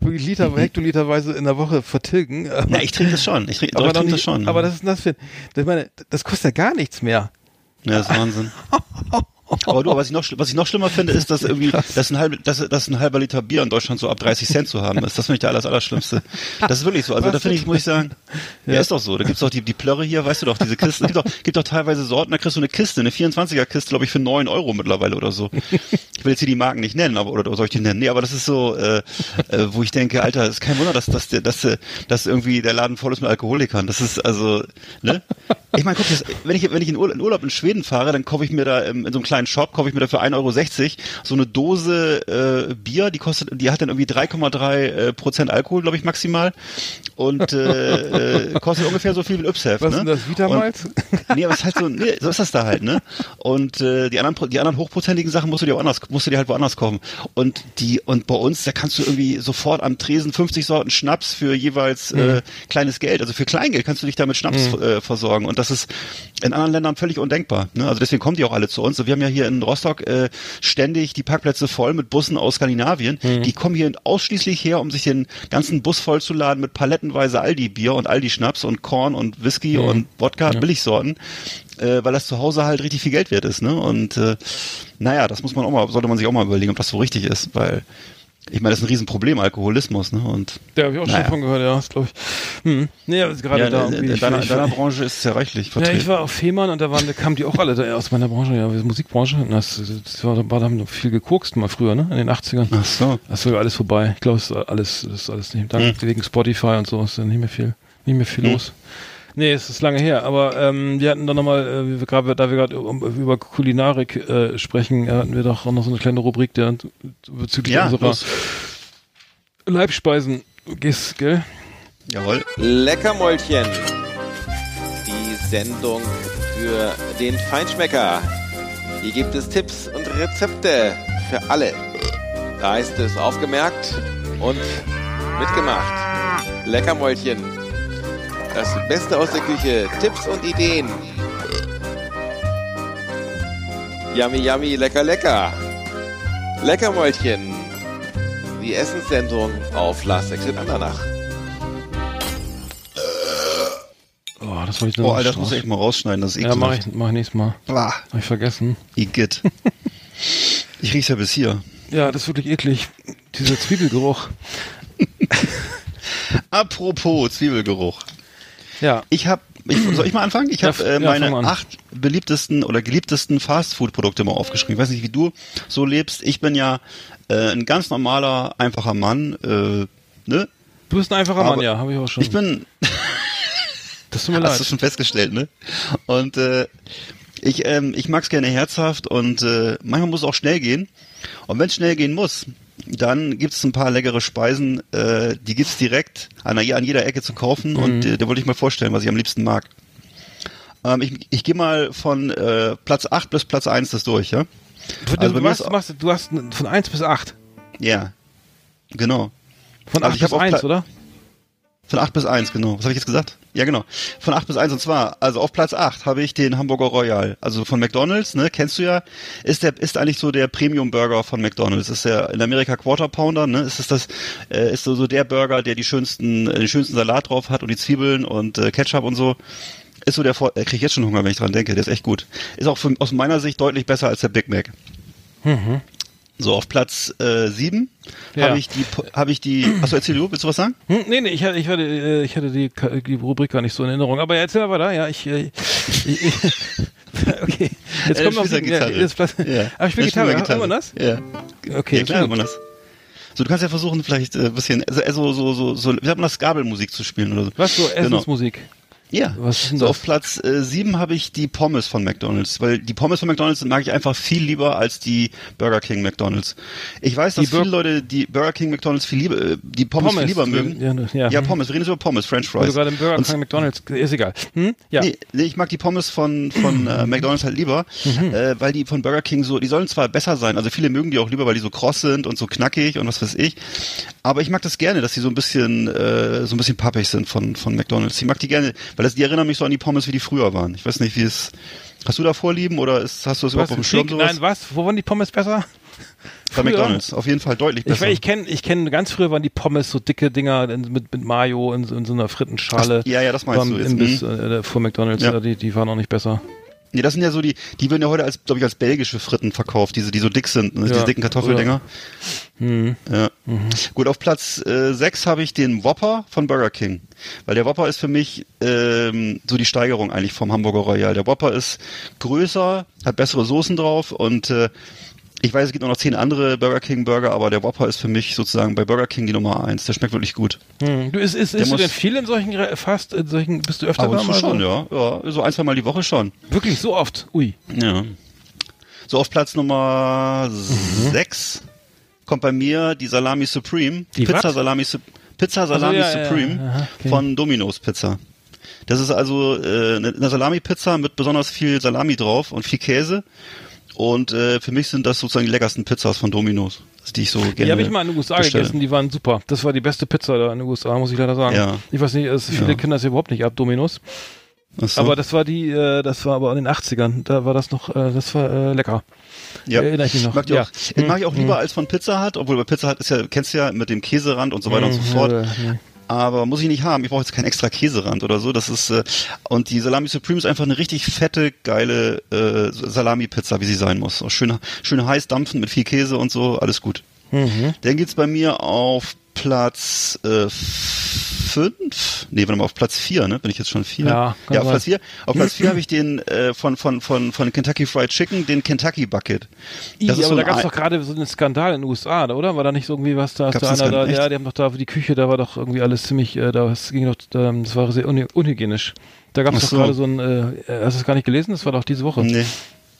wirklich Liter, hektoliterweise in der Woche vertilgen. Ja, ich trinke das schon. Ich, trinke, aber ich trinke das schon. Aber das ist das für, ich meine, das kostet ja gar nichts mehr. Ja, das ist Wahnsinn. Aber du, was ich noch, was ich noch schlimmer finde, ist, dass irgendwie, dass ein, halb, dass, dass ein halber Liter Bier in Deutschland so ab 30 Cent zu haben ist. Das finde ich der alles, Allerschlimmste. Das ist wirklich so. Also da finde ich, muss ich sagen, ja. ja, ist doch so. Da gibt's doch die, die Plörre hier, weißt du doch, diese Kisten. Es gibt doch, gibt doch teilweise Sorten, da kriegst du eine Kiste, eine 24er Kiste, glaube ich, für 9 Euro mittlerweile oder so. Ich will jetzt hier die Marken nicht nennen, aber, oder soll ich die nennen? Nee, aber das ist so, äh, äh, wo ich denke, Alter, ist kein Wunder, dass, dass, dass, dass irgendwie der Laden voll ist mit Alkoholikern. Das ist also, ne? Ich meine, guck, das, wenn ich, wenn ich in Urlaub in Schweden fahre, dann kaufe ich mir da in, in so einem kleinen Shop, kaufe ich mir da für 1,60 Euro so eine Dose äh, Bier, die kostet, die hat dann irgendwie 3,3 äh, Prozent Alkohol, glaube ich, maximal. Und äh, äh, kostet ungefähr so viel wie Ypshef. Was ne? ist das, Vitamalz? nee, aber es ist halt so, nee, so ist das da halt, ne? Und äh, die anderen, die anderen hochprozentigen Sachen musst du dir woanders, musst du dir halt woanders kaufen. Und die, und bei uns, da kannst du irgendwie sofort am Tresen 50 Sorten Schnaps für jeweils äh, mhm. äh, kleines Geld, also für Kleingeld kannst du dich da mit Schnaps mhm. äh, versorgen. Und das ist in anderen Ländern völlig undenkbar. Ne? Also deswegen kommen die auch alle zu uns. Und wir haben ja hier in Rostock äh, ständig die Parkplätze voll mit Bussen aus Skandinavien. Mhm. Die kommen hier ausschließlich her, um sich den ganzen Bus vollzuladen mit palettenweise Aldi-Bier und Aldi-Schnaps und Korn und Whisky mhm. und Wodka, ja. Billigsorten äh, weil das zu Hause halt richtig viel Geld wert ist, ne? Und äh, naja, das muss man auch mal, sollte man sich auch mal überlegen, ob das so richtig ist, weil ich meine, das ist ein Riesenproblem, Alkoholismus, ne? Und, ja, habe ich auch naja. schon von gehört, ja, das glaube ich. Hm. Nee, gerade ja, da. In, in, deiner, in deiner Branche ist es ja reichlich vertreten. Ja, ich war auf Fehmarn und da waren, da kamen die auch alle da, aus meiner Branche, ja, Musikbranche. Das, das war, da haben wir viel gekokst mal früher, ne? In den 80ern. Ach so. Das ist alles vorbei. Ich glaube, es ist alles, das ist alles nicht. Dank, hm. wegen Spotify und so ist nicht mehr viel, nicht mehr viel hm. los. Nee, es ist lange her, aber ähm, wir hatten dann nochmal, äh, grad, da wir gerade um, über Kulinarik äh, sprechen, hatten wir doch auch noch so eine kleine Rubrik der, bezüglich ja, unserer los. Leibspeisen gehst, gell? Jawohl. Leckermäulchen. Die Sendung für den Feinschmecker. Hier gibt es Tipps und Rezepte für alle. Da ist es aufgemerkt und mitgemacht. Leckermäulchen. Das Beste aus der Küche. Tipps und Ideen. Yummy, yummy, lecker, lecker. Leckermäulchen die Essenssendung auf Last Exit Andernach. Oh, das wollte ich noch Oh, Alter, das muss ich echt mal rausschneiden, das ist ekelhaft. Ja, mach ich, mach ich nächstes Mal. Ah. Hab ich vergessen. Igitt. ich riech's ja bis hier. Ja, das ist wirklich eklig. Dieser Zwiebelgeruch. Apropos Zwiebelgeruch. Ja. Ich habe soll ich mal anfangen? Ich habe äh, meine ja, acht beliebtesten oder geliebtesten Fastfood-Produkte mal aufgeschrieben. Ich weiß nicht, wie du so lebst. Ich bin ja äh, ein ganz normaler, einfacher Mann. Äh, ne? Du bist ein einfacher Aber Mann, ja, habe ich auch schon. Ich bin. das tut mir leid. Hast du schon festgestellt, ne? Und äh, ich, ähm, ich mag's gerne herzhaft und äh, manchmal muss es auch schnell gehen. Und wenn es schnell gehen muss, dann gibt's ein paar leckere Speisen, äh, die gibt's direkt an, an jeder Ecke zu kaufen mhm. und äh, da wollte ich mal vorstellen, was ich am liebsten mag. Ähm, ich ich gehe mal von äh, Platz 8 bis Platz 1 das durch, ja? Du, also du, machst, machst, du hast von 1 bis 8. Ja, genau. Von 8 also bis 1, oder? Von 8 bis 1, genau. Was habe ich jetzt gesagt? Ja, genau. Von 8 bis 1 und zwar, also auf Platz 8 habe ich den Hamburger Royal, also von McDonald's, ne, kennst du ja, ist der ist eigentlich so der Premium Burger von McDonald's. Ist ja in Amerika Quarter Pounder, ne? Ist es das äh, ist so, so der Burger, der die schönsten äh, den schönsten Salat drauf hat und die Zwiebeln und äh, Ketchup und so. Ist so der Vor äh, krieg ich jetzt schon Hunger, wenn ich dran denke, der ist echt gut. Ist auch von, aus meiner Sicht deutlich besser als der Big Mac. Mhm. So, auf Platz äh, 7 Ja. habe ich die habe ich die Achso, erzähl du, willst du was sagen? Hm, nee, nee, ich hatte, ich hatte, äh, ich hatte die, die Rubrik gar nicht so in Erinnerung. Aber erzähl mal weiter, ja, ich, äh, ich, ich okay. Jetzt Äh, kommt noch spielst ja Gitarre. jetzt Platz, Ja. Aber ich spiele Da Gitarre, Gitarre. man das? Ja. Okay, ja, klar, man das. So, du kannst ja versuchen, vielleicht ein bisschen, also, so, so, so, so, wie sagt man das, Gabelmusik zu spielen oder so. Was, so Genau. Ja. So, auf Platz äh, 7 habe ich die Pommes von McDonalds, weil die Pommes von McDonalds mag ich einfach viel lieber als die Burger King McDonalds. Ich weiß, dass Die Bur- viele Leute die Burger King McDonalds viel lieber, äh, die Pommes, viel lieber mögen. Ja, ne, ja. Ja, Pommes, wir reden jetzt über Pommes, French Fries. gerade im Burger King McDonalds, ist egal. Hm? Ja. Nee, nee, ich mag die Pommes von, von äh, McDonalds halt lieber, Mhm. äh, weil die von Burger King so, die sollen zwar besser sein, also viele mögen die auch lieber, weil die so kross sind und so knackig und was weiß ich, aber ich mag das gerne, dass die so ein bisschen, äh, so ein bisschen pappig sind von, von McDonalds. Ich mag die gerne, weil das, die erinnern mich so an die Pommes, wie die früher waren. Ich weiß nicht, wie es, hast du da Vorlieben oder ist, hast du das überhaupt auf dem Schirm sowas? Nein, was? Wo waren die Pommes besser? Bei? McDonalds, auf jeden Fall deutlich Ich, besser. weiß, ich kenne, ich kenne, ganz früher waren die Pommes so dicke Dinger in, mit, mit Mayo in, so- in so einer Frittenschale. Ach, ja, ja, das meinst du jetzt. Imbiss, Mhm. äh, vor McDonalds, ja. die, die waren auch nicht besser. Nee, das sind ja so die, die werden ja heute als, glaube ich, als belgische Fritten verkauft, diese, die so dick sind, ne? Ja. diese dicken Kartoffeldinger. Hm. Ja. Gut, auf Platz äh, 6 habe ich den Whopper von Burger King. Weil der Whopper ist für mich ähm, so die Steigerung eigentlich vom Hamburger Royal. Der Whopper ist größer, hat bessere Soßen drauf und äh, ich weiß, es gibt auch noch zehn andere Burger King Burger, aber der Whopper ist für mich sozusagen bei Burger King die Nummer eins. Der schmeckt wirklich gut. Hm. Du, ist, ist, Der isst du denn viel in solchen, fast, in solchen, bist du öfter Aber da mal schon, so? ja. ja. So ein, zwei Mal die Woche schon. Wirklich so oft? Ui. Ja. So auf Platz Nummer 6 kommt bei mir die Salami Supreme. Die Pizza was? Salami, Pizza Salami ja, ja, Supreme aha, okay. von Domino's Pizza. Das ist also äh, eine eine Salami-Pizza mit besonders viel Salami drauf und viel Käse. Und äh, für mich sind das sozusagen die leckersten Pizzas von Domino's, die ich so gerne Die habe ich mal in den USA bestelle. gegessen, die waren super. Das war die beste Pizza da in den USA, muss ich leider sagen. Ja. Ich weiß nicht, es, viele Ja. kennen das ja überhaupt nicht ab, Dominos. So. Aber das war die, äh, das war aber in den 80ern. Da war das noch, äh, das war äh, lecker. Ja. Erinnere ich mich noch. Mag, die Ja. auch, den mag ich auch lieber als von Pizza Hut, obwohl bei Pizza Hut ist ja, kennst du ja mit dem Käserand und so weiter und so fort. Äh, nee. Aber muss ich nicht haben. Ich brauche jetzt keinen extra Käserand oder so. Das ist äh, und die Salami Supreme ist einfach eine richtig fette, geile äh, Salami-Pizza, wie sie sein muss. Schön, schön heiß dampfen mit viel Käse und so, alles gut. Mhm. Dann geht's bei mir auf Platz äh, fünf. Nee, warte mal, auf Platz vier, ne? Bin ich jetzt schon vier? Ja, kann ja auf. Platz vier. Auf Platz vier habe ich den äh, von, von, von, von Kentucky Fried Chicken, den Kentucky Bucket. I, Das ist aber so da gab es doch gerade so einen Skandal in den USA, oder? War da nicht so irgendwie was da? Ist Gab's da einer da, ja, die haben doch da die Küche, da war doch irgendwie alles ziemlich, äh, da es ging doch, ähm, das war sehr un unhygienisch. Da gab es doch gerade so ein, äh, hast du es gar nicht gelesen? Das war doch diese Woche. Nee.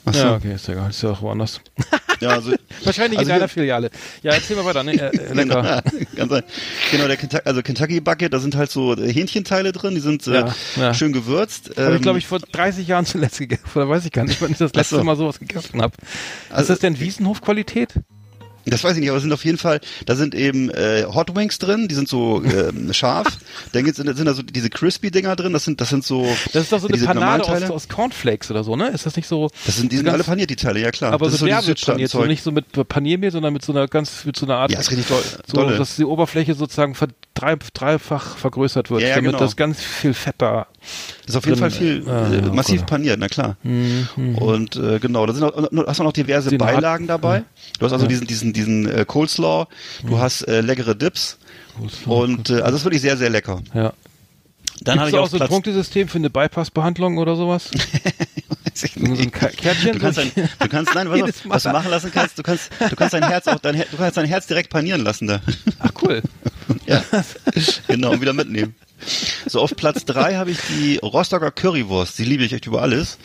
Ach so. Ja, okay, ist ja egal, ist ja auch woanders. Ja, also, Wahrscheinlich Also in deiner Filiale. Ja, erzähl mal weiter, ne? Äh, äh, lecker. Genau, ganz ein- genau der Kentucky, also Kentucky Bucket, da sind halt so äh, Hähnchenteile drin, die sind äh, Ja, ja. schön gewürzt. Habe ich, Ähm, glaube ich, vor 30 Jahren zuletzt gegessen. Oder weiß ich gar nicht, wann ich das letzte so. Mal sowas gegessen habe. ist Also- das denn Wiesenhof-Qualität? Das weiß ich nicht, aber es sind auf jeden Fall, da sind eben äh, Hot Wings drin, die sind so ähm, scharf. Dann gibt's, sind da so diese Crispy-Dinger drin, das sind, das sind so. Das ist doch so eine Panade aus, aus Cornflakes oder so, ne? Ist das nicht so? Das sind, die sind ganz- alle paniert, die Teile, ja klar. Aber das so ist derbe dieses paniert, so nicht so mit Paniermehl, sondern mit so einer ganz, mit so einer Art, Ja, ist richtig doll, so, dolle. dass die Oberfläche sozusagen ver, drei, dreifach vergrößert wird, Ja, damit genau. das ganz viel Fett da. Das ist auf jeden drin, Fall viel äh, äh, massiv Gott. paniert, na klar. Mhm. Und äh, genau, da sind auch, hast du noch diverse Den Beilagen hat- dabei. Du hast also Ja. diesen diesen diesen äh, Coleslaw, du hast äh, leckere Dips und äh, also das ist wirklich sehr sehr lecker. Ja. Dann habe Gibt's auch so ein Punktesystem für eine Bypass-Behandlung oder sowas? Weiß ich So ein nicht. Kärtchen? Du kannst, dein, du kannst, nein, was, Mal. was du machen lassen kannst, du kannst, du kannst dein Herz auch, dein, du kannst dein Herz direkt panieren lassen da. Ach cool. Ja, genau, und wieder mitnehmen. So, auf Platz drei habe ich die Rostocker Currywurst. Die liebe ich echt über alles.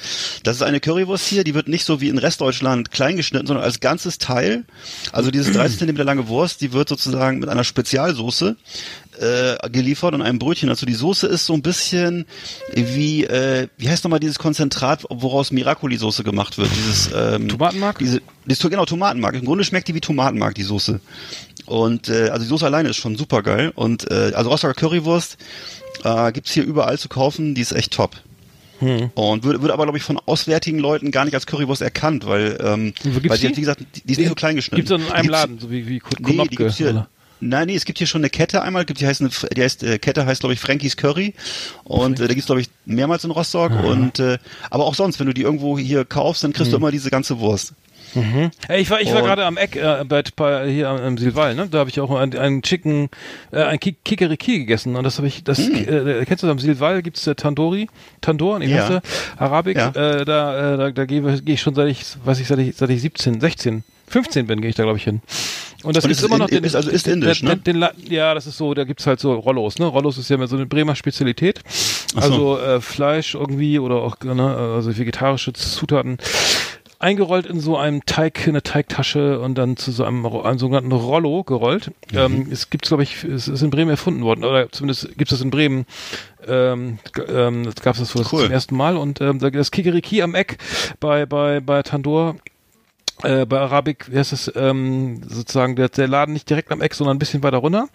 Das ist eine Currywurst hier, die wird nicht so wie in Restdeutschland klein geschnitten, sondern als ganzes Teil. Also diese 30 Zentimeter lange Wurst, die wird sozusagen mit einer Spezialsoße äh, geliefert und einem Brötchen. Also die Soße ist so ein bisschen wie, äh, wie heißt nochmal dieses Konzentrat, woraus Miracoli-Soße gemacht wird? Dieses ähm, Tomatenmark? Diese, dieses, genau, Tomatenmark. Im Grunde schmeckt die wie Tomatenmark, die Soße. Und äh, also die Soße alleine ist schon super geil. Und äh, also Rostocker Currywurst äh, gibt's hier überall zu kaufen, die ist echt top. Hm. Und wird, wird aber, glaube ich, von auswärtigen Leuten gar nicht als Currywurst erkannt, weil, ähm, weil die, die? wie gesagt, die, die ist nicht so klein geschnitten. Gibt es in einem Laden, so wie, wie Konopke, nee, die gibt's hier, oder? Nein, nee, es gibt hier schon eine Kette einmal, gibt die heißt, eine, die heißt äh, Kette heißt glaube ich Frankie's Curry und äh, da gibt's glaube ich mehrmals in Rostock Aha. und äh, aber auch sonst, wenn du die irgendwo hier kaufst, dann kriegst hm. du immer diese ganze Wurst. Mhm. Ich war, ich war gerade am Eck äh, bei, bei hier am Silval, ne? Da habe ich auch einen, einen Chicken, äh, ein Kikeriki gegessen und das habe ich, das mhm. äh, kennst du am Silval gibt's äh, Tandoori, Tandoor, nee, ja. Arabik, ja. äh, da, äh, da, da gehe geh ich schon seit ich, weiß ich, seit ich, seit ich 17, 16, 15 bin, gehe ich da glaube ich hin. Und das und ist immer noch den, ist also ist indisch, den, ne? Den, den, ja, das ist so, da gibt's halt so Rollos, ne? Rollos ist ja mehr so eine Bremer Spezialität. So. Also äh, Fleisch irgendwie oder auch ne, also vegetarische Zutaten eingerollt in so einem Teig, eine Teigtasche und dann zu so einem, einem sogenannten Rollo gerollt. Mhm. Ähm, es gibt, glaube ich, es ist in Bremen erfunden worden, oder zumindest gibt es das in Bremen. Ähm, ähm, das gab es das cool. zum ersten Mal und ähm, das Kikeriki am Eck bei bei bei Tandoor äh, bei Arabik, wie heißt es, ähm, sozusagen der, der Laden nicht direkt am Eck, sondern ein bisschen weiter runter.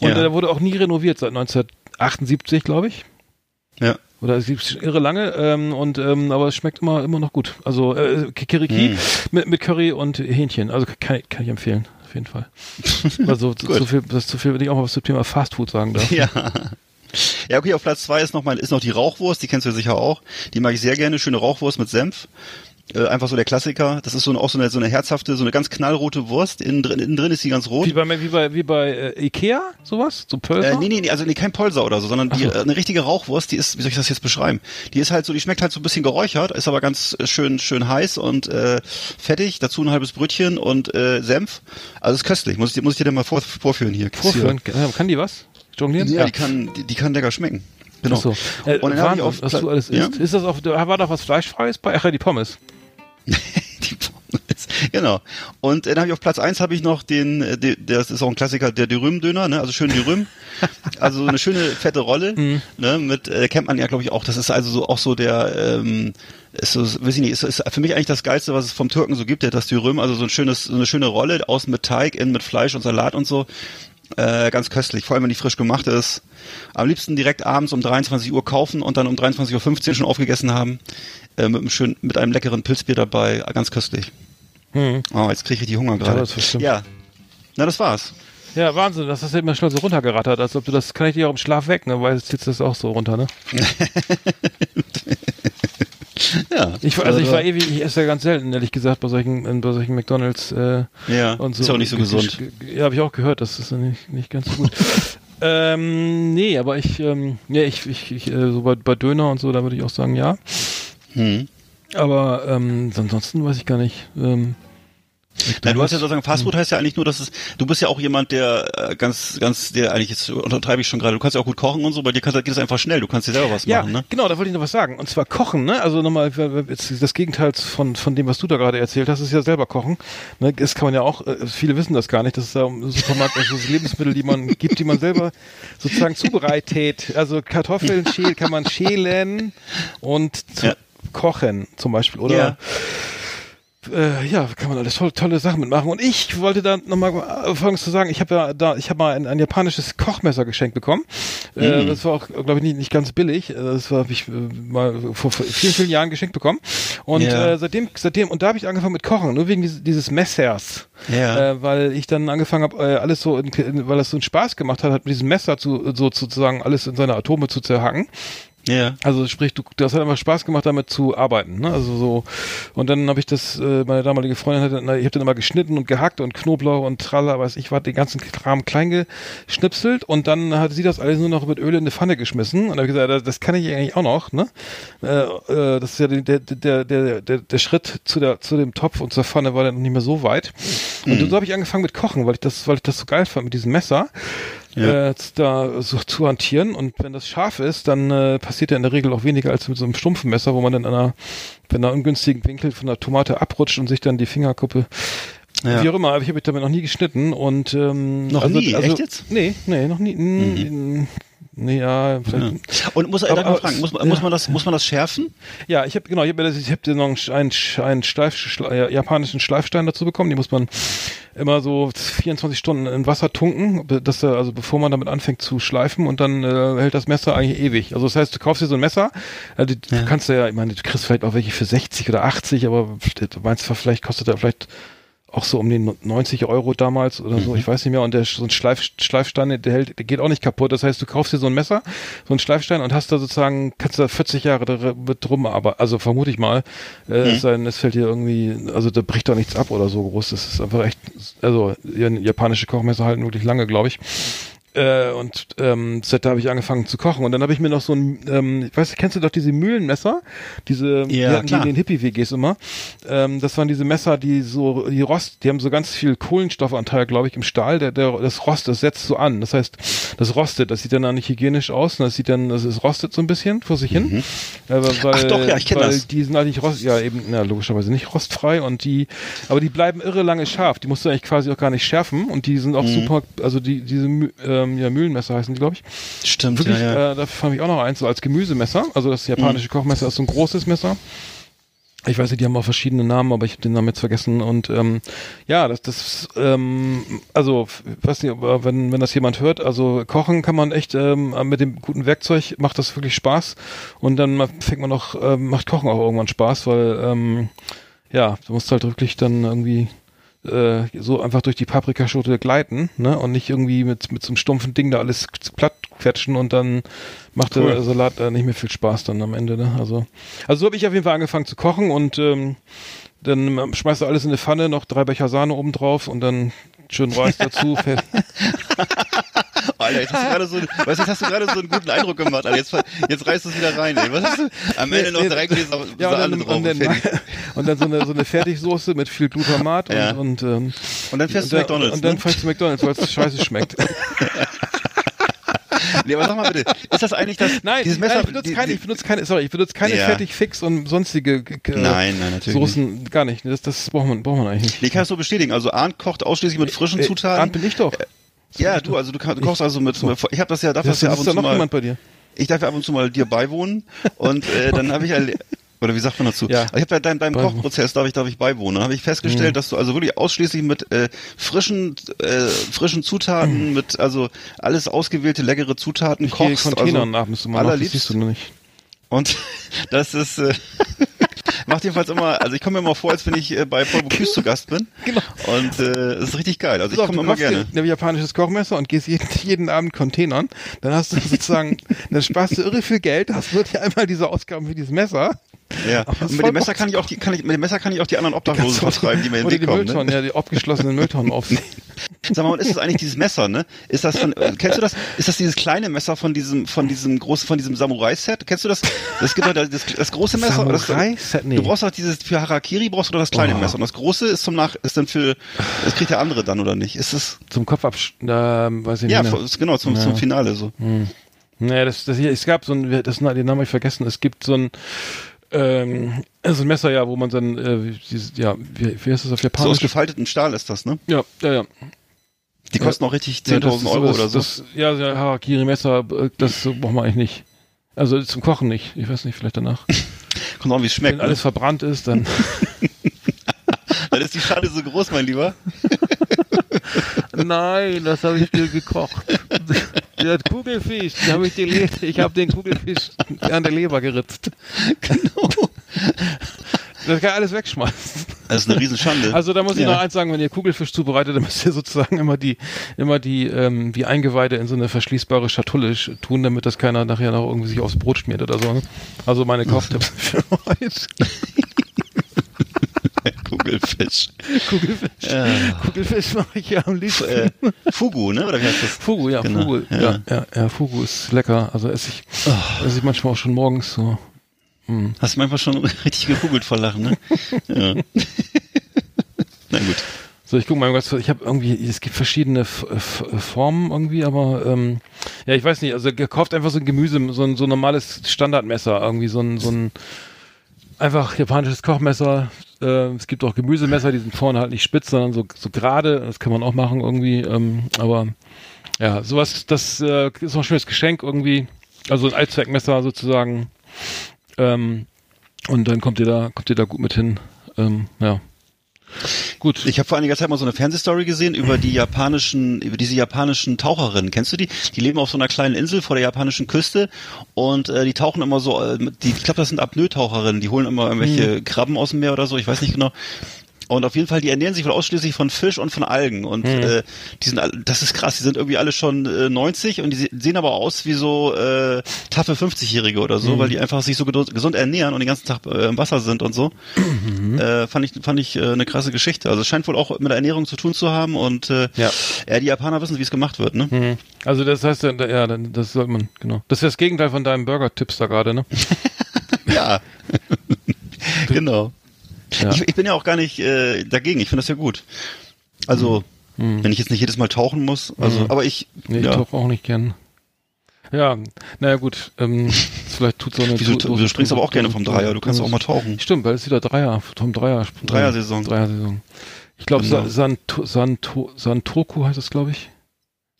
Und ja. der wurde auch nie renoviert seit 1978, glaube ich. Ja. Oder es gibt irre lange, ähm, und ähm, aber es schmeckt immer immer noch gut. Also äh, Kikiriki mm. mit, mit Curry und Hähnchen. Also kann, kann ich empfehlen, auf jeden Fall. also zu viel, das zu viel, wenn ich auch mal was zum Thema Fastfood sagen darf. Ja. Ja, okay, auf Platz zwei ist noch mal, ist noch die Rauchwurst, die kennst du sicher auch. Die mag ich sehr gerne, schöne Rauchwurst mit Senf. Äh, einfach so der Klassiker. Das ist so eine, auch so eine, so eine herzhafte, so eine ganz knallrote Wurst. Innen drin, innen drin ist die ganz rot. Wie bei, wie bei, wie bei äh, Ikea, sowas? So Pölser? Äh, nee, nee, nee, also nee, kein Polser oder so, sondern die, so. äh, eine richtige Rauchwurst, die ist, wie soll ich das jetzt beschreiben? Die ist halt so, die schmeckt halt so ein bisschen geräuchert, ist aber ganz äh, schön, schön heiß und äh, fettig. Dazu ein halbes Brötchen und äh, Senf. Also ist köstlich. Muss ich, dir, muss ich dir denn mal vor, vorführen hier. Vorführen? Hier. Kann die was? Jonglieren? Ja, ja, die kann, die, die kann lecker schmecken. Genau. Ach so. Äh, und dann Wahnsinn, ich was du alles ja? isst. Ist das auf, war doch was Fleischfreies bei? Ach ja, die Pommes. die Pommes. Genau. Und dann habe ich auf Platz eins habe ich noch den, äh, der, das ist auch ein Klassiker, der Dürüm-Döner, ne? Also schön Dürüm. also eine schöne fette Rolle, mhm. ne? Mit äh, kennt man ja, glaube ich, auch. Das ist also so auch so der ähm, ist so, weiß ich nicht, ist, ist für mich eigentlich das Geilste, was es vom Türken so gibt, der das Dürüm, also so ein schönes, so eine schöne Rolle, außen mit Teig, innen mit Fleisch und Salat und so. Äh, ganz köstlich, vor allem wenn die frisch gemacht ist. Am liebsten direkt abends um 23 Uhr kaufen und dann um 23.15 Uhr schon aufgegessen haben. Äh, mit, einem schönen, mit einem leckeren Pilzbier dabei, ganz köstlich. Hm. Oh, jetzt kriege ich die Hunger gerade. Ja, ja, na das war's. Ja, Wahnsinn, das hast du immer schnell so runtergerattert, als ob du das, kann ich dir auch im Schlaf weg, ne, weil jetzt zieht das auch so runter, ne? ja. Ich, also ich war ewig, ich esse ja ganz selten, ehrlich gesagt, bei solchen, bei solchen McDonalds, äh, ja, und so. Ist auch nicht so gesund. Ja, habe ich auch gehört, das ist nicht, nicht ganz so gut. ähm, nee, aber ich, ähm, ja, ich, ich, ich äh, so bei, bei Döner und so, da würde ich auch sagen, ja. Hm. Aber ähm, ansonsten weiß ich gar nicht. Ähm, Nein, du hast ja sozusagen Fastfood heißt ja eigentlich nur, dass es, du bist ja auch jemand, der äh, ganz, ganz, der eigentlich jetzt untertreibe ich schon gerade, du kannst ja auch gut kochen und so, bei dir kann, geht es einfach schnell, du kannst dir selber was ja, machen, ne? Genau, da wollte ich noch was sagen. Und zwar kochen, ne? Also nochmal, das Gegenteil von, von dem, was du da gerade erzählt hast, ist ja selber kochen. Ne? Das kann man ja auch, äh, viele wissen das gar nicht, dass es da im Supermarkt also Lebensmittel, die man gibt, die man selber sozusagen zubereitet. Also Kartoffeln schälen, kann man schälen und ja. kochen zum Beispiel, oder? Ja äh, ja, kann man alles tolle, tolle Sachen mitmachen. Und ich wollte da nochmal äh, Folgendes zu sagen. Ich habe ja da, ich habe mal ein, ein, japanisches Kochmesser geschenkt bekommen. Mhm. Äh, das war auch, glaube ich, nicht, nicht ganz billig. Äh, das habe ich äh, mal vor vielen, vielen Jahren geschenkt bekommen. Und ja. äh, seitdem, seitdem, und da habe ich angefangen mit Kochen, nur wegen dieses, dieses Messers. Ja. Äh, weil ich dann angefangen habe, äh, alles so, in, in, weil das so einen Spaß gemacht hat, hat mit diesem Messer zu, so sozusagen alles in seine Atome zu zerhacken. Ja. Also sprich, du, das hat einfach Spaß gemacht, damit zu arbeiten. Ne? Also so und dann habe ich das, äh, meine damalige Freundin hat, ich habe dann immer geschnitten und gehackt und Knoblauch und Tralla, weiß ich, war den ganzen Kram klein geschnipselt und dann hat sie das alles nur noch mit Öl in eine Pfanne geschmissen und habe gesagt, das, das kann ich eigentlich auch noch. Ne? Äh, äh, das ist ja der, der, der, der, der Schritt zu der zu dem Topf und zur Pfanne war dann noch nicht mehr so weit. Und mhm. so habe ich angefangen mit Kochen, weil ich das, weil ich das so geil fand mit diesem Messer ja. äh, da so zu hantieren. Und wenn das scharf ist, dann äh, passiert ja in der Regel auch weniger als mit so einem stumpfen Messer, wo man dann in einer, wenn einer ungünstigen Winkel von der Tomate abrutscht und sich dann die Fingerkuppe Ja. Wie auch immer, aber ich habe mich damit noch nie geschnitten und ähm, Noch also, nie? Also, Echt jetzt? Nee, nee, noch nie. Mhm. Nee, ja. Ja. Und muss, äh, Aber- fragen, muss, man- ja. muss man das, muss man das schärfen? Ja, ich habe genau, ich habe hab noch einen, einen, Schleif, japanischen Schleifstein dazu bekommen. Die muss man immer so 24 Stunden in Wasser tunken, dass er, also bevor man damit anfängt zu schleifen und dann äh, hält das Messer eigentlich ewig. Also das heißt, du kaufst dir so ein Messer, äh, die, Ja. du kannst ja, ich meine, du kriegst vielleicht auch welche für 60 oder 80, aber du meinst zwar, vielleicht kostet er vielleicht auch so um die 90 Euro damals oder so, ich weiß nicht mehr. Und der so ein Schleif, Schleifstein, der hält, der geht auch nicht kaputt. Das heißt, du kaufst dir so ein Messer, so einen Schleifstein und hast da sozusagen, kannst da 40 Jahre drum, aber also vermute ich mal, äh, es sei denn, es fällt dir irgendwie, also da bricht doch nichts ab oder so groß. Das ist einfach echt, also ja, japanische Kochmesser halten wirklich lange, glaube ich. Äh, und ähm, seit da habe ich angefangen zu kochen. Und dann habe ich mir noch so ein, ähm, ich weiß, kennst du doch diese Mühlenmesser? Diese, die Ja, hatten die klar. in den Hippie-WGs immer. Ähm, das waren diese Messer, die so, die rost, die haben so ganz viel Kohlenstoffanteil, glaube ich, im Stahl. Der, der, das Rost, das setzt so an. Das heißt, das rostet. Das sieht dann auch nicht hygienisch aus. Und das sieht dann, das ist rostet so ein bisschen vor sich hin. Äh, weil, Ach doch, ja, ich kenn weil das. Die sind eigentlich rost, ja eben, na, logischerweise nicht rostfrei und die, aber die bleiben irre lange scharf. Die musst du eigentlich quasi auch gar nicht schärfen und die sind auch Mhm. super, also die, diese Mü- ähm, ja, Mühlenmesser heißen die, glaube ich. Stimmt, Wirklich, ja, ja. Äh, dafür fand ich auch noch eins, so als Gemüsemesser. Also das japanische Mhm. Kochmesser ist so ein großes Messer. Ich weiß nicht, die haben auch verschiedene Namen, aber ich habe den Namen jetzt vergessen. Und ähm, ja, das, das, ähm, also, weiß nicht, aber wenn, wenn das jemand hört, also kochen kann man echt ähm, mit dem guten Werkzeug macht das wirklich Spaß. Und dann fängt man auch, ähm, macht Kochen auch irgendwann Spaß, weil ähm, ja, du musst halt wirklich dann irgendwie äh, so einfach durch die Paprikaschote gleiten, ne? Und nicht irgendwie mit, mit so einem stumpfen Ding da alles platt quetschen und dann macht Cool. der Salat äh, nicht mehr viel Spaß dann am Ende, ne? Also, also so habe ich auf jeden Fall angefangen zu kochen und ähm, dann schmeißt du alles in eine Pfanne, noch drei Becher Sahne oben drauf und dann schön Reis dazu. Alter, jetzt hast du gerade so, weißt, du, jetzt hast du gerade so einen guten Eindruck gemacht, Alter. Jetzt, jetzt reißt es wieder rein, ey. Was hast du? Am Ende noch Nee, drei Gläser ja, und drauf dann, und, und dann, und dann so eine, so eine Fertigsoße mit viel Glutamat Ja. und, und, ähm, Und dann fährst du und, zu McDonalds, Und dann ne? fährst du zu McDonalds, weil es scheiße schmeckt. Nee, aber sag mal bitte, ist das eigentlich das, Nein, dieses Messer? nein ich benutze die- keine, ich benutze keine, sorry, ich benutze keine Ja. Fertigfix und sonstige äh, Nein, nein, natürlich Soßen, gar nicht. Das, das braucht man, braucht man eigentlich nicht. Nee, ich kann es so bestätigen. Also Arndt kocht ausschließlich mit frischen Äh, Zutaten. Arndt bin ich doch. Ja, du, also du, kann- du kochst also mit, ich habe das ja, darf das, Das ja ab ist und da zu noch mal, jemand bei dir. ich darf ja ab und zu mal dir beiwohnen und äh, dann habe ich halt oder wie sagt man dazu? Ja. Also ich habe ja deinem, deinem Beiwohnen. Kochprozess darf ich darf ich beiwohnen. Dann habe ich festgestellt, dass du also wirklich ausschließlich mit äh, frischen äh, frischen Zutaten, mit also alles ausgewählte leckere Zutaten Ich kochst. Container also, musst du mal nach, das allerliebst. siehst du noch nicht. Und das ist äh, macht jedenfalls immer, also ich komme mir immer vor, als wenn ich äh, bei Paul Bocuse zu Gast bin. Genau. Und äh, es ist richtig geil. Also So, ich komme immer gerne. ein japanisches Kochmesser und gehst jeden, jeden Abend Containern, dann hast du sozusagen, dann sparst du irre viel Geld, hast dir einmal diese Ausgaben für dieses Messer. Ja. Und mit dem Messer kann ich auch die, kann ich, mit dem Messer kann ich auch die anderen Obdachlosen vertreiben, die mir in den Weg die kommen. Mülltonnen, Ne? ja, die abgeschlossenen Mülltonnen aufnehmen. Sag mal, und ist das eigentlich dieses Messer, ne? Ist das von, äh, kennst du das? Ist das dieses kleine Messer von diesem, von diesem großen, von diesem Samurai-Set? Kennst du das? Das gibt doch das, das große Messer. oder das- Samurai-Set? Nee. Du brauchst doch dieses, für Harakiri brauchst du doch das kleine Oh. Messer. Und das große ist zum Nach, ist dann für, das kriegt der andere dann, oder nicht? Ist es, Zum Kopf absch... Ähm, weiß ich ja, nicht mehr. ist genau, zum, Ja. zum Finale so. Nee, das, das hier, es gab so ein, das, den Namen habe ich vergessen, es gibt so ein, ähm, so ein Messer, ja, wo man dann, äh, dieses, ja, wie, wie heißt das auf So aus Japanisch? gefaltetem Stahl ist das, ne? ja, ja, ja. Die kosten auch richtig Ja, 10.000 das ist Euro das, oder so. Das, ja, ja, Harakiri-Messer, äh, das braucht man eigentlich nicht. Also zum Kochen nicht. Ich weiß nicht, vielleicht danach. Kommt auch, wie es schmeckt. Wenn alles verbrannt ist, dann. Ne? Dann ist die Schale so groß, mein Lieber. Nein, das habe ich dir gekocht. Der Kugelfisch, den habe ich le- ich habe den Kugelfisch an der Leber geritzt. genau. Das kann alles wegschmeißen. Das ist eine Riesenschande. Also da muss ich Ja. noch eins sagen, wenn ihr Kugelfisch zubereitet, dann müsst ihr sozusagen immer die, immer die, ähm, die Eingeweide in so eine verschließbare Schatulle sch- tun, damit das keiner nachher noch irgendwie sich aufs Brot schmiert oder so. ne? Also meine Kochtipps für heute. Kugelfisch. Kugelfisch. Ja. Kugelfisch mache ich ja am liebsten. Äh, Fugu, ne? Oder wie heißt das? Fugu, ja, Genau, Fugu. ja. Ja. Ja, ja, Fugu ist lecker. Also esse ich, esse ich manchmal auch schon morgens so. Hast du manchmal schon richtig gekugelt vor Lachen, ne? Ja. Na gut. So, ich guck mal ganz, ich habe irgendwie, es gibt verschiedene F F Formen irgendwie, aber ähm, ja, ich weiß nicht, also gekauft einfach so ein Gemüse, so ein so ein normales Standardmesser, irgendwie so ein, so ein einfach japanisches Kochmesser. Äh, es gibt auch Gemüsemesser, die sind vorne halt nicht spitz, sondern so, so gerade. Das kann man auch machen irgendwie. Ähm, aber ja, sowas, das äh, ist noch ein schönes Geschenk irgendwie. Also ein Allzweckmesser sozusagen. Ähm, und dann kommt ihr da, kommt ihr da gut mit hin. Ähm, ja. Gut. Ich habe vor einiger Zeit mal so eine Fernsehstory gesehen über die japanischen, über diese japanischen Taucherinnen. Kennst du die? Die leben auf so einer kleinen Insel vor der japanischen Küste und äh, die tauchen immer so, äh, die, ich glaube, das sind Apnoe-Taucherinnen, die holen immer irgendwelche hm. Krabben aus dem Meer oder so, ich weiß nicht genau. Und auf jeden Fall, die ernähren sich wohl ausschließlich von Fisch und von Algen. Und mhm. äh, die sind, das ist krass, die sind irgendwie alle schon äh, 90 und die sehen aber aus wie so äh, taffe 50-Jährige oder so, mhm. weil die einfach sich so gesund ernähren und den ganzen Tag äh, im Wasser sind und so. Mhm. Äh, fand ich, fand ich äh, eine krasse Geschichte. Also es scheint wohl auch mit der Ernährung zu tun zu haben und äh, ja. ja die Japaner wissen, wie es gemacht wird, ne? Mhm. Also das heißt, ja, das sollte man, genau. Das ist das Gegenteil von deinem Burger-Tipps da gerade, ne? ja. genau. Ja. Ich, ich, bin ja auch gar nicht äh, dagegen. Ich finde das ja gut. Also, mhm. wenn ich jetzt nicht jedes Mal tauchen muss. Also, mhm. aber ich. Nee, ich ja. tauche auch nicht gern. Ja, naja gut, ähm, vielleicht tut so eine... Wieso, du, du springst aber auch gerne vom Dreier, du kannst auch mal tauchen. Stimmt, weil es wieder Dreier, vom Dreier. Dreier-Saison. Dreier-Saison. Ich glaube, genau. Santo, Santo, Santoku heißt es, glaube ich.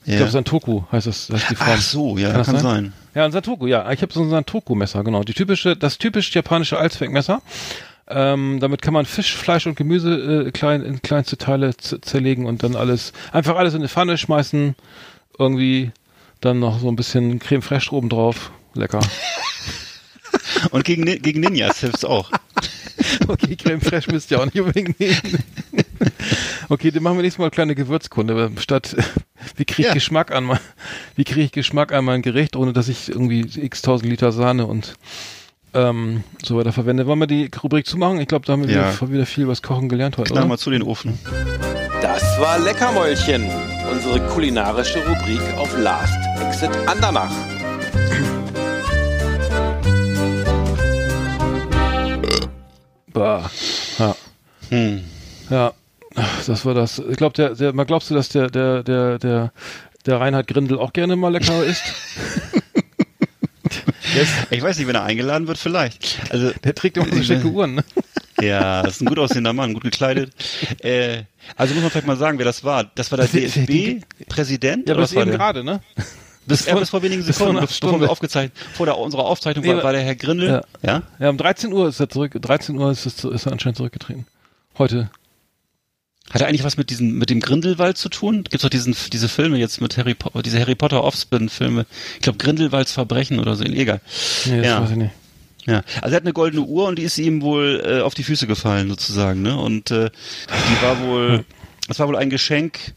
Ja. Ich glaube, Santoku heißt das, heißt die Form. Ach so, ja, kann, kann sein? sein? Ja, ein Santoku, ja. Ich habe so ein Santoku-Messer, genau. Die typische, das typisch japanische Allzweckmesser. Ähm, damit kann man Fisch, Fleisch und Gemüse äh, klein, in kleinste Teile zerlegen und dann alles, einfach alles in eine Pfanne schmeißen. Irgendwie dann noch so ein bisschen Creme fraiche oben drauf. Lecker. und gegen, gegen Ninjas hilft's auch. okay, Creme fraiche müsst ihr auch nicht unbedingt nehmen. okay, dann machen wir nächstes Mal eine kleine Gewürzkunde. Statt, wie kriege ich ja. Geschmack an mein, wie kriege ich Geschmack an mein Gericht, ohne dass ich irgendwie x tausend Liter Sahne und ähm, so weiter verwendet. Wollen wir die Rubrik zumachen? Ich glaube, da haben wir ja. wieder, wieder, viel was Kochen gelernt heute. Knall mal zu den Ofen. Das war Leckermäulchen, unsere kulinarische Rubrik auf Last Exit Andernach. Bah. Ja. Hm. Ja. Das war das. Ich glaube, der, der, mal glaubst du, dass der, der, der, der, der Reinhard Grindel auch gerne mal lecker isst? ich weiß nicht, wenn er eingeladen wird, vielleicht. Also, der trägt immer so schicke Uhren, ne? Ja, das ist ein gut aussehender Mann, gut gekleidet. Äh, also muss man vielleicht mal sagen, wer das war. Das war der DFB-Präsident? Ja, das eben gerade, ne? Bis, vor, bis vor wenigen Sekunden, bevor wir aufgezeichnet, vor der, unserer Aufzeichnung nee, war, war, der Herr Grindel. Ja. ja. Ja, um 13 Uhr ist er zurück, 13 Uhr ist, es, ist er anscheinend zurückgetreten. Heute. Hat er eigentlich was mit diesem, mit dem Grindelwald zu tun? Gibt's doch diesen, diese Filme jetzt mit Harry Potter, diese Harry Potter Offspin-Filme. Ich glaube Grindelwalds Verbrechen oder so, egal. Nee, das ja. weiß ich nicht. Ja, also er hat eine goldene Uhr und die ist ihm wohl äh, auf die Füße gefallen sozusagen, ne? Und äh, die war wohl, das war wohl ein Geschenk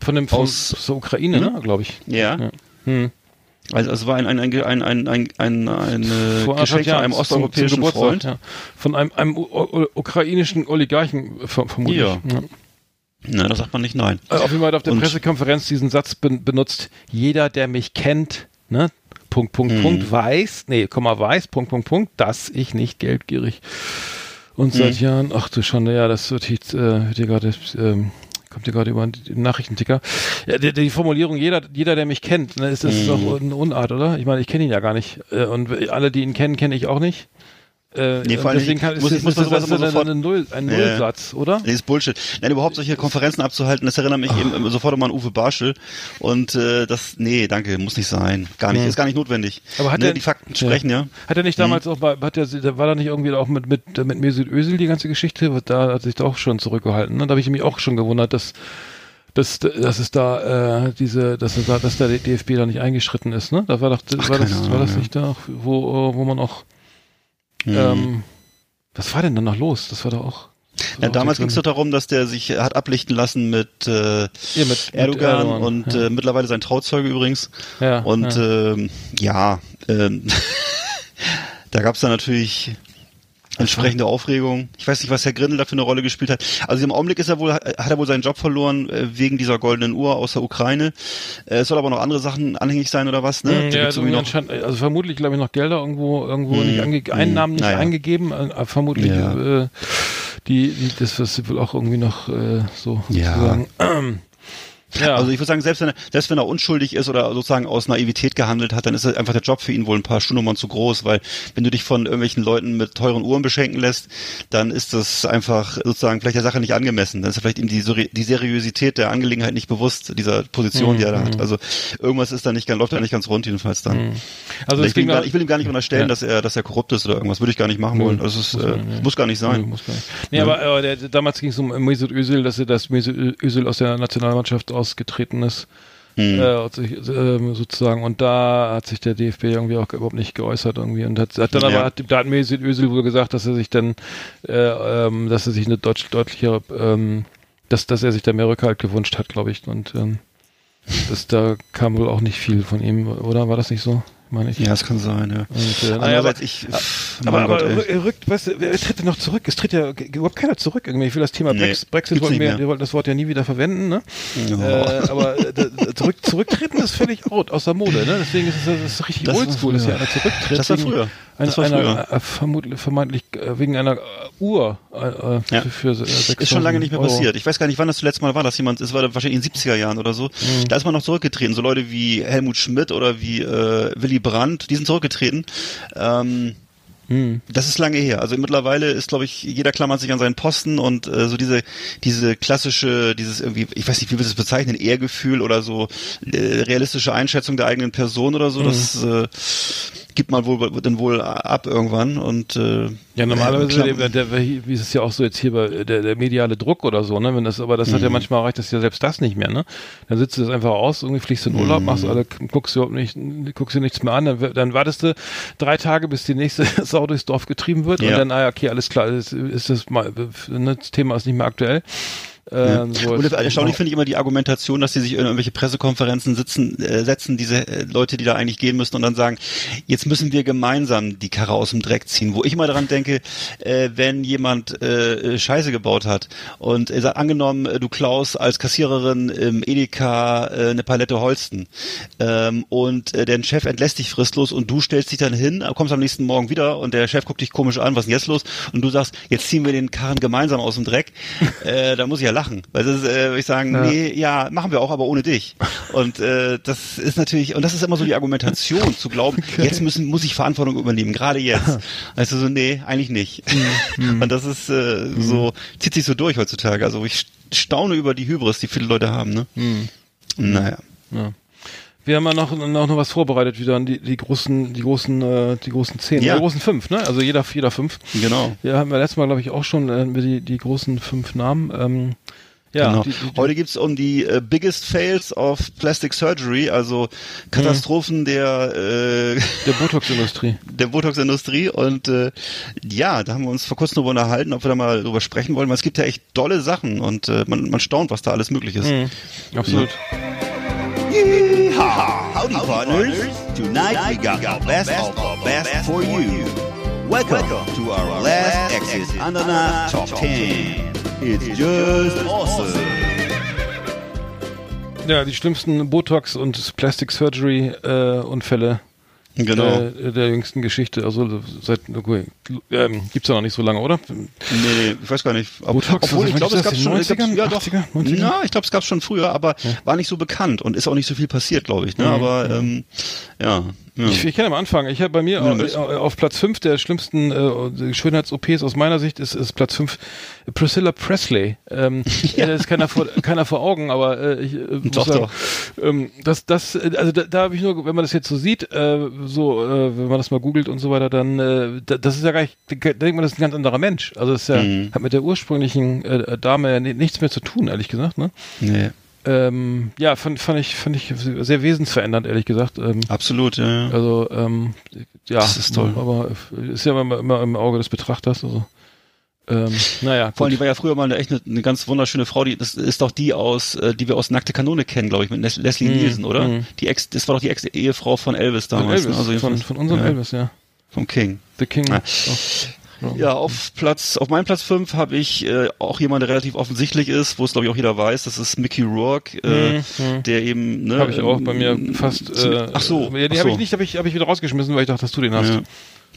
von dem aus, aus der Ukraine, hm? ne? Glaube ich. Ja. ja. Hm. Also es war ein, ein, ein, ein, ein, ein, ein, Vor Geschenk von einem osteuropäischen Freund. Ja. Von einem, einem ukrainischen Oligarchen vermutlich. Ja. ja. Na, da sagt man nicht nein. Äh, auf jeden Fall hat auf der Und Pressekonferenz diesen Satz ben benutzt, jeder, der mich kennt, ne, Punkt, Punkt, hm. Punkt, weiß, nee, Komma, weiß, Punkt, Punkt, Punkt, dass ich nicht geldgierig und seit hm. Jahren, ach du Schande, ja, das wird jetzt, äh, wird hier gerade, ähm, kommt hier gerade über den Nachrichtenticker. Ja, die, die, Formulierung, jeder, jeder, der mich kennt, ne, ist das mhm. doch eine Unart, oder? Ich meine, ich kenne ihn ja gar nicht. Äh, und alle, die ihn kennen, kenne ich auch nicht. Äh, nee, vor allem deswegen kann, muss, ist, muss man das, das sofort, ein, Null, ein Nullsatz, oder? Nee, ist Bullshit. Nein, überhaupt solche Konferenzen abzuhalten, das erinnert mich Ach. eben sofort immer an Uwe Barschel. Und äh, das, nee, danke, muss nicht sein. Gar nicht, hm. ist gar nicht notwendig. Aber hat ne, er, die Fakten sprechen, ja. ja. Hat er nicht damals hm. auch, bei, hat er, war da nicht irgendwie auch mit, mit, mit Mesut Özil die ganze Geschichte? Da hat sich doch schon zurückgehalten. Ne? Da habe ich mich auch schon gewundert, dass dass, dass es da äh, diese, dass, es da, dass der DFB da nicht eingeschritten ist, ne? Da war doch, Ach, war, das, Ahnung, war das nicht da, wo, wo man auch hm. ähm, was war denn dann noch los? Das war doch auch. Ja, damals ging es doch darum, dass der sich hat ablichten lassen mit, äh, ja, mit Erdogan, Erdogan und ja. äh, mittlerweile sein Trauzeuge übrigens. Ja, und ja, ähm, ja ähm, da gab es dann natürlich entsprechende Aufregung. Ich weiß nicht, was Herr Grindel da für eine Rolle gespielt hat. Also im Augenblick ist er wohl, hat er wohl seinen Job verloren äh, wegen dieser goldenen Uhr aus der Ukraine. Äh, es soll aber noch andere Sachen anhängig sein oder was? Ne? Ja, also, also vermutlich, glaube ich, noch Gelder irgendwo irgendwo mm, nicht ange mm, Einnahmen nicht naja. eingegeben. Äh, vermutlich ja. äh, die, die das was wohl auch irgendwie noch äh, so ja. sozusagen. Ja. Also ich würde sagen, selbst wenn, er, selbst wenn er unschuldig ist oder sozusagen aus Naivität gehandelt hat, dann ist einfach der Job für ihn wohl ein paar Stundennummern zu groß, weil wenn du dich von irgendwelchen Leuten mit teuren Uhren beschenken lässt, dann ist das einfach sozusagen vielleicht der Sache nicht angemessen. Dann ist vielleicht ihm die, die Seriosität der Angelegenheit nicht bewusst, dieser Position, mhm. die er da hat. Mhm. Also irgendwas ist da nicht, läuft da nicht ganz rund jedenfalls dann. Mhm. Also ich will, gar, ich will, ihm gar nicht unterstellen, ja. dass er, dass er korrupt ist oder irgendwas. Würde ich gar nicht machen wollen. Also es muss, äh, muss gar nicht sein. Nee, muss gar nicht. Nee, ja. aber, aber der, damals ging es um Mesut Özil, dass er das Mesut Özil aus der Nationalmannschaft ausgetreten ist. Mhm. Äh, sich, äh, sozusagen und da hat sich der DFB irgendwie auch überhaupt nicht geäußert irgendwie und hat, hat dann ja. aber hat, da hat Mesut Özil wohl gesagt, dass er sich dann äh, ähm, dass er sich eine deutlich deutlichere ähm, dass dass er sich da mehr Rückhalt gewünscht hat, glaube ich und ähm, das da kam wohl auch nicht viel von ihm, oder war das nicht so? Meine ich. Ja, das kann sein, ja. Und, äh, naja, aber, ich, aber, aber Gott, rückt, weißt du, wer tritt denn noch zurück? Es tritt ja überhaupt keiner zurück irgendwie. Ich will das Thema nee, Brexit, wollten wir, wir wollten das Wort ja nie wieder verwenden, ne? Oh. Äh, aber äh, zurück, zurücktreten ist völlig out, aus der Mode, ne? Deswegen ist es das ist richtig oldschool, dass ja einer zurücktritt. Das war früher. Das war früher. Einer, äh, vermutlich, vermeintlich äh, wegen einer Uhr äh, ja. für, für Ist schon lange nicht mehr Euro. passiert. Ich weiß gar nicht, wann das zuletzt mal war, dass jemand, es war wahrscheinlich in den 70er Jahren oder so, mhm. da ist man noch zurückgetreten. So Leute wie Helmut Schmidt oder wie äh, Willy Brandt, die sind zurückgetreten. Ähm, hm. das ist lange her. Also mittlerweile ist, glaube ich, jeder klammert sich an seinen Posten und äh, so diese diese klassische, dieses irgendwie, ich weiß nicht, wie wir das bezeichnen, Ehrgefühl oder so äh, realistische Einschätzung der eigenen Person oder so, mhm. das äh, gibt man wohl dann wohl ab irgendwann und äh, ja normalerweise der, der, wie ist es ja auch so jetzt hier bei der, der mediale Druck oder so ne wenn das aber das mhm. hat ja mhm. manchmal reicht das ja selbst das nicht mehr ne dann sitzt du das einfach aus irgendwie fliegst du in Urlaub mhm. machst alle guckst du überhaupt nicht guckst dir nichts mehr an dann, dann wartest du drei Tage bis die nächste Sau durchs Dorf getrieben wird ja. und dann ah okay alles klar ist, ist das mal ne, das Thema ist nicht mehr aktuell ähm, so und erstaunlich finde ich immer die Argumentation, dass sie sich in irgendwelche Pressekonferenzen sitzen, äh, setzen, diese äh, Leute, die da eigentlich gehen müssen und dann sagen, jetzt müssen wir gemeinsam die Karre aus dem Dreck ziehen. Wo ich immer daran denke, äh, wenn jemand äh, Scheiße gebaut hat und äh, angenommen, äh, du klaust als Kassiererin im Edeka äh, eine Palette Holsten ähm, und äh, der Chef entlässt dich fristlos und du stellst dich dann hin, kommst am nächsten Morgen wieder und der Chef guckt dich komisch an, was ist denn jetzt los? Und du sagst, jetzt ziehen wir den Karren gemeinsam aus dem Dreck. äh, da muss ich ja lachen. Weil das ist, äh, ich sagen, ja. nee, ja, machen wir auch, aber ohne dich. Und äh, das ist natürlich, und das ist immer so die Argumentation, zu glauben, okay. jetzt müssen, muss ich Verantwortung übernehmen, gerade jetzt. Also so, nee, eigentlich nicht. Mhm. Und das ist äh, mhm. so, zieht sich so durch heutzutage. Also ich staune über die Hybris, die viele Leute haben, ne? Mhm. Naja. Ja. Wir haben ja noch, noch, noch was vorbereitet wieder an die, die großen, die großen, äh, die großen zehn, ja. die großen fünf, ne? Also jeder, jeder fünf. Genau. Ja, haben wir letztes Mal, glaube ich, auch schon äh, die, die großen fünf Namen. Ähm, ja, genau. die, die, Heute gibt's um die äh, Biggest Fails of Plastic Surgery, also Katastrophen mhm. der äh, der Botox-Industrie. Der Botox-Industrie und äh, ja, da haben wir uns vor kurzem darüber unterhalten, ob wir da mal drüber sprechen wollen, weil es gibt ja echt tolle Sachen und äh, man, man staunt, was da alles möglich ist. Mhm. Absolut. Ja. Yeehaw! Howdy, Howdy partners. partners. Tonight we got the best of the best for you. Welcome to our last Exit Ananas Top 10. It's just awesome. Ja, die schlimmsten Botox- und Plastic Surgery-Unfälle äh, genau. der, der jüngsten Geschichte. Also seit okay, ähm, gibt's ja noch nicht so lange, oder? Nee, nee ich weiß gar nicht. Ob, Botox, obwohl ich glaube, es gab schon 90ern, ja, 80er, 90er? Ja, ich glaube, es gab schon früher, aber ja. war nicht so bekannt und ist auch nicht so viel passiert, glaube ich. Ne? Mhm. Aber ähm, ja, ja. Ich, ich kann am Anfang. Ich habe bei mir ja, auf, auf, Platz 5 der schlimmsten äh, Schönheits-OPs aus meiner Sicht ist, ist Platz 5 Priscilla Presley. Ähm, ja. Das ist keiner vor, keiner vor Augen, aber äh, ich äh, doch, sagen, doch. Ähm, das, das, also da, da habe ich nur, wenn man das jetzt so sieht, äh, so, äh, wenn man das mal googelt und so weiter, dann äh, das ist ja gar nicht, da denkt man, das ist ein ganz anderer Mensch. Also das ist ja, mhm. hat mit der ursprünglichen äh, Dame nichts mehr zu tun, ehrlich gesagt, ne? Nee. Ähm, ja, fand, fand ich fand ich sehr wesensverändernd, ehrlich gesagt. Ähm, Absolut, ja. Also ähm, ja, das ist toll. Aber ist ja immer, immer im Auge des Betrachters. Also ähm, naja, vor allem, die war ja früher mal eine echt eine, eine, ganz wunderschöne Frau. Die das ist doch die aus, äh, die wir aus Nackte Kanone kennen, glaube ich, mit Leslie mm, Nielsen, oder? Mm. Die Ex, das war doch die Ex-Ehefrau von Elvis damals. Von, Elvis, ne? also von, von unserem ja. Elvis, ja. Vom King. The King. Ja. Ja, auf Platz, auf meinem Platz 5 habe ich äh, auch jemand, der relativ offensichtlich ist, wo es glaube ich auch jeder weiß, das ist Mickey Rourke, äh, mhm. der eben, ne, habe ich auch bei mir fast. Äh, ach so, ja, den habe so. ich nicht, habe ich, hab ich wieder rausgeschmissen, weil ich dachte, dass du den hast. Ja.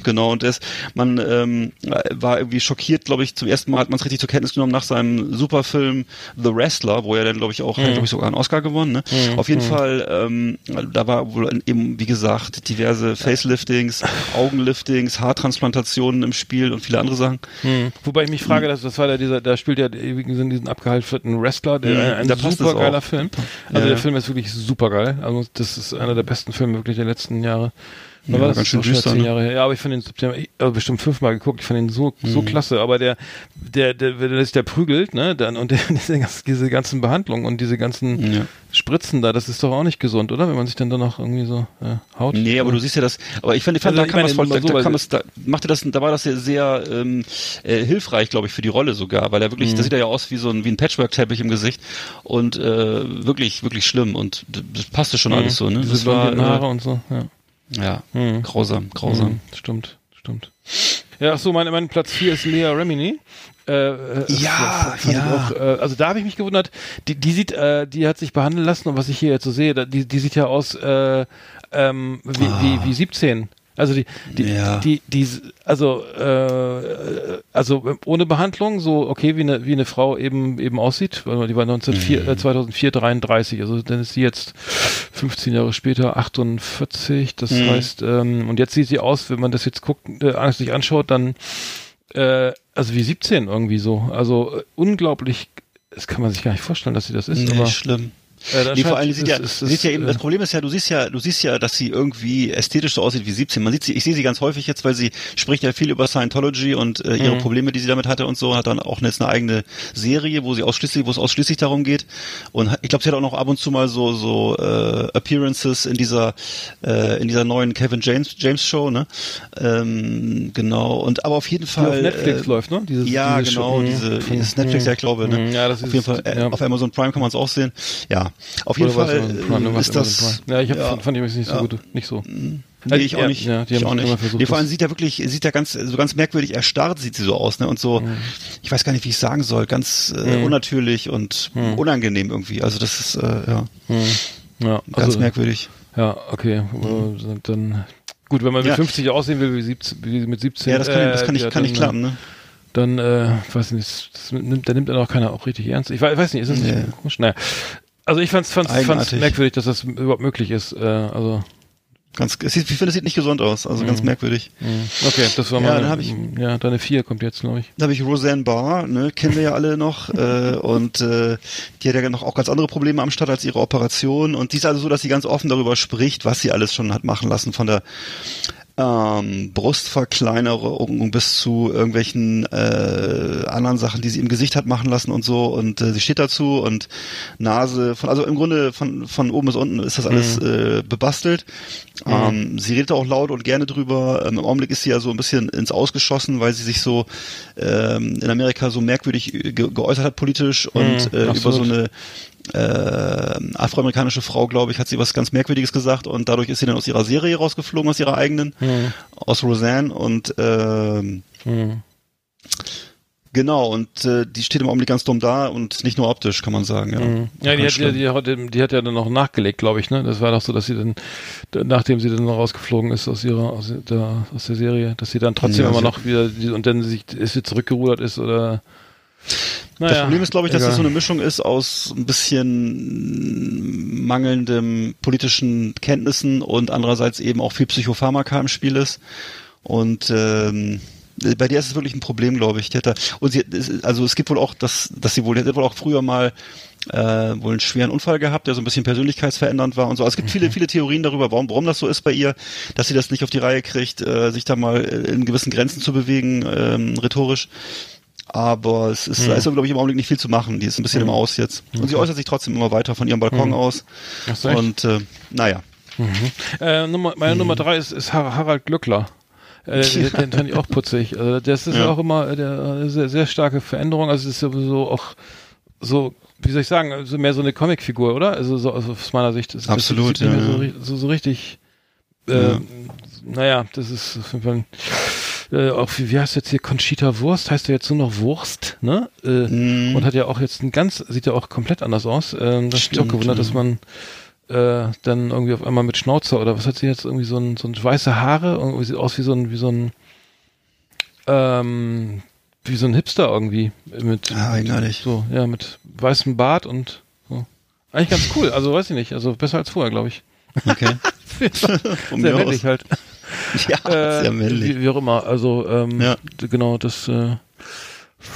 Genau, und das, man ähm, war irgendwie schockiert, glaube ich, zum ersten Mal hat man es richtig zur Kenntnis genommen nach seinem Superfilm The Wrestler, wo er dann, glaube ich, auch, mhm. glaube ich, sogar einen Oscar gewonnen. Ne? Mhm. Auf jeden mhm. Fall, ähm, da war wohl eben, wie gesagt, diverse Faceliftings, Augenliftings, Haartransplantationen im Spiel und viele andere Sachen. Mhm. Wobei ich mich frage, das, das war der, dieser, da spielt ja in diesen abgehalfterten Wrestler, der mhm. ein, ein super geiler Film. Also ja. der Film ist wirklich super geil. Also das ist einer der besten Filme wirklich der letzten Jahre. Ja, war das ganz schön düster, zehn ne? Jahre her. Ja, aber ich fand den ich habe bestimmt fünfmal geguckt. Ich fand den so so mhm. klasse. Aber der der der der, der prügelt, ne? Dann und der, diese ganzen Behandlungen und diese ganzen ja. Spritzen da, das ist doch auch nicht gesund, oder? Wenn man sich dann da noch irgendwie so äh, haut. Nee, aber du siehst ja das. Aber ich fand, ich fand also, da kam es voll, da, so, da, kam es, da machte das, da war das ja sehr ähm, äh, hilfreich, glaube ich, für die Rolle sogar, weil er wirklich, mhm. das sieht ja aus wie so ein wie ein Patchwork-Teppich im Gesicht und äh, wirklich wirklich schlimm und das passte schon mhm. alles so. Ne? Diese das war Haare äh, und so. Ja. Ja, hm. grausam, grausam. Hm, stimmt, stimmt. Ja, ach so, mein, mein Platz 4 ist Lea Remini. Äh, äh ja, ja. Auch, äh, also da habe ich mich gewundert, die, die sieht, äh, die hat sich behandeln lassen und was ich hier jetzt so sehe, die, die sieht ja aus äh, ähm, wie, ah. wie, wie 17. Also die, die, ja. die, die, also, äh, also ohne Behandlung, so okay, wie eine, wie eine Frau eben eben aussieht, weil die war 1904, mhm. äh, 2004 33, also dann ist sie jetzt 15 Jahre später 48, das mhm. heißt, ähm, und jetzt sieht sie aus, wenn man das jetzt guckt, äh, sich anschaut, dann, äh, also wie 17 irgendwie so, also äh, unglaublich, das kann man sich gar nicht vorstellen, dass sie das ist, nee, aber schlimm. Äh, nee, vor allem sieht ja, ist, sieht ja eben, äh, das Problem ist ja, du siehst ja, du siehst ja, dass sie irgendwie ästhetisch so aussieht wie 17. Man sieht sie, ich sehe sie ganz häufig jetzt, weil sie spricht ja viel über Scientology und äh, ihre mhm. Probleme, die sie damit hatte und so, hat dann auch jetzt eine eigene Serie, wo sie ausschließlich, wo es ausschließlich darum geht. Und ich glaube, sie hat auch noch ab und zu mal so so äh, Appearances in dieser äh, in dieser neuen Kevin James James Show, ne? Ähm, genau. Und aber auf jeden Fall. Die auf Netflix äh, läuft, ne? Dieses, ja, diese genau. Show. Diese, mhm. dieses Netflix, ja, ich glaube, ne? Mhm. Ja, das ist, auf jeden Fall. Äh, ja. Auf Amazon Prime kann man es auch sehen. Ja. Auf jeden Oder Fall Prime, ist das. Ja, ich hab, ja, fand, ich nicht so ja. gut, nicht so. Mhm. Nee, ich auch nicht. Ja, die ich haben auch nicht. Versucht, nee, vor allem sieht er wirklich, sieht er ganz, so ganz merkwürdig erstarrt sieht sie so aus, ne? Und so, mhm. ich weiß gar nicht, wie ich sagen soll, ganz äh, mhm. unnatürlich und mhm. unangenehm irgendwie. Also das ist, äh, ja, mhm. ja ganz also, merkwürdig. Ja, okay. Mhm. Dann gut, wenn man mit ja. 50 aussehen will wie, 17, wie mit 17. Ja, das kann, äh, das kann nicht, kann nicht klappen, ne? Dann, äh, weiß nicht, das nimmt, da nimmt er auch keiner auch richtig ernst. Ich weiß, weiß nicht, ist das nee. nicht komisch? Naja. Also ich fand's, fand's, fand's merkwürdig, dass das überhaupt möglich ist. Äh, also Ganz, es sieht, ich finde, es sieht nicht gesund aus, also mhm. ganz merkwürdig. Mhm. Okay, das war mal. Ja, dann hab ich, ja, deine vier kommt jetzt, glaube ich. Da habe ich Roseanne Barr, ne, kennen wir ja alle noch, äh, und äh, die hat ja noch auch ganz andere Probleme am Start als ihre Operation. Und die ist also so, dass sie ganz offen darüber spricht, was sie alles schon hat machen lassen von der ähm, Brustverkleinerung bis zu irgendwelchen äh, anderen Sachen, die sie im Gesicht hat machen lassen und so und äh, sie steht dazu und Nase von also im Grunde von von oben bis unten ist das alles mhm. äh, bebastelt. Mhm. Ähm, sie redet auch laut und gerne drüber. Ähm, Im Augenblick ist sie ja so ein bisschen ins Ausgeschossen, weil sie sich so ähm, in Amerika so merkwürdig ge geäußert hat politisch und mhm, äh, über so eine äh, afroamerikanische Frau, glaube ich, hat sie was ganz Merkwürdiges gesagt und dadurch ist sie dann aus ihrer Serie rausgeflogen, aus ihrer eigenen, mhm. aus Roseanne und äh, mhm. Genau, und äh, die steht im Augenblick ganz dumm da und nicht nur optisch, kann man sagen. Ja, mhm. ja die, hat, die, die, die, hat ja dann noch nachgelegt, glaube ich. Ne? Das war doch so, dass sie dann, nachdem sie dann rausgeflogen ist aus ihrer aus der, aus der Serie, dass sie dann trotzdem ja, immer noch wieder und dann sich ist sie zurückgerudert ist oder naja, das Problem ist, glaube ich, dass egal. das so eine Mischung ist aus ein bisschen mangelndem politischen Kenntnissen und andererseits eben auch viel Psychopharmaka im Spiel ist. Und ähm, bei der ist es wirklich ein Problem, glaube ich. Die hat da, und sie, also es gibt wohl auch, dass, dass sie wohl, die hat wohl auch früher mal äh, wohl einen schweren Unfall gehabt, der so ein bisschen persönlichkeitsverändernd war und so. Also es gibt viele, mhm. viele Theorien darüber, warum, warum das so ist bei ihr, dass sie das nicht auf die Reihe kriegt, äh, sich da mal in gewissen Grenzen zu bewegen, ähm, rhetorisch. Aber es ist, mhm. da ist, glaube ich, im Augenblick nicht viel zu machen. Die ist ein bisschen mhm. im Aus jetzt. Und okay. sie äußert sich trotzdem immer weiter von ihrem Balkon mhm. aus. Ach, so und äh, naja. Mhm. Äh, Nummer, meine Nummer drei ist, ist Harald Glückler. Äh, ja. Den fand ich auch putzig. Also das ist ja. auch immer äh, der, sehr, sehr starke Veränderung. Also es ist sowieso auch so, wie soll ich sagen, also mehr so eine Comicfigur, oder? Also so also aus meiner Sicht. Ist, Absolut, das, das ja. So, so, so, richtig. Äh, ja. Naja, das ist auf jeden Fall äh, auch wie, wie heißt jetzt hier Conchita Wurst, heißt er jetzt nur noch Wurst, ne? Äh, mm. Und hat ja auch jetzt ein ganz, sieht ja auch komplett anders aus. Ähm, das Stimmt, ist auch gewundert, ja. dass man äh, dann irgendwie auf einmal mit Schnauzer oder was hat sie jetzt irgendwie so ein, so ein weiße Haare, irgendwie sieht aus wie so ein, wie so ein, ähm, wie so ein Hipster irgendwie mit, Ah, eigenartig. so, ja, mit weißem Bart und so. Eigentlich ganz cool, also weiß ich nicht, also besser als vorher, glaube ich. Okay. Sehr männlich halt. Ja, Äh, sehr männlich. Wie, wie auch immer, also, ähm, Ja. genau, das, äh,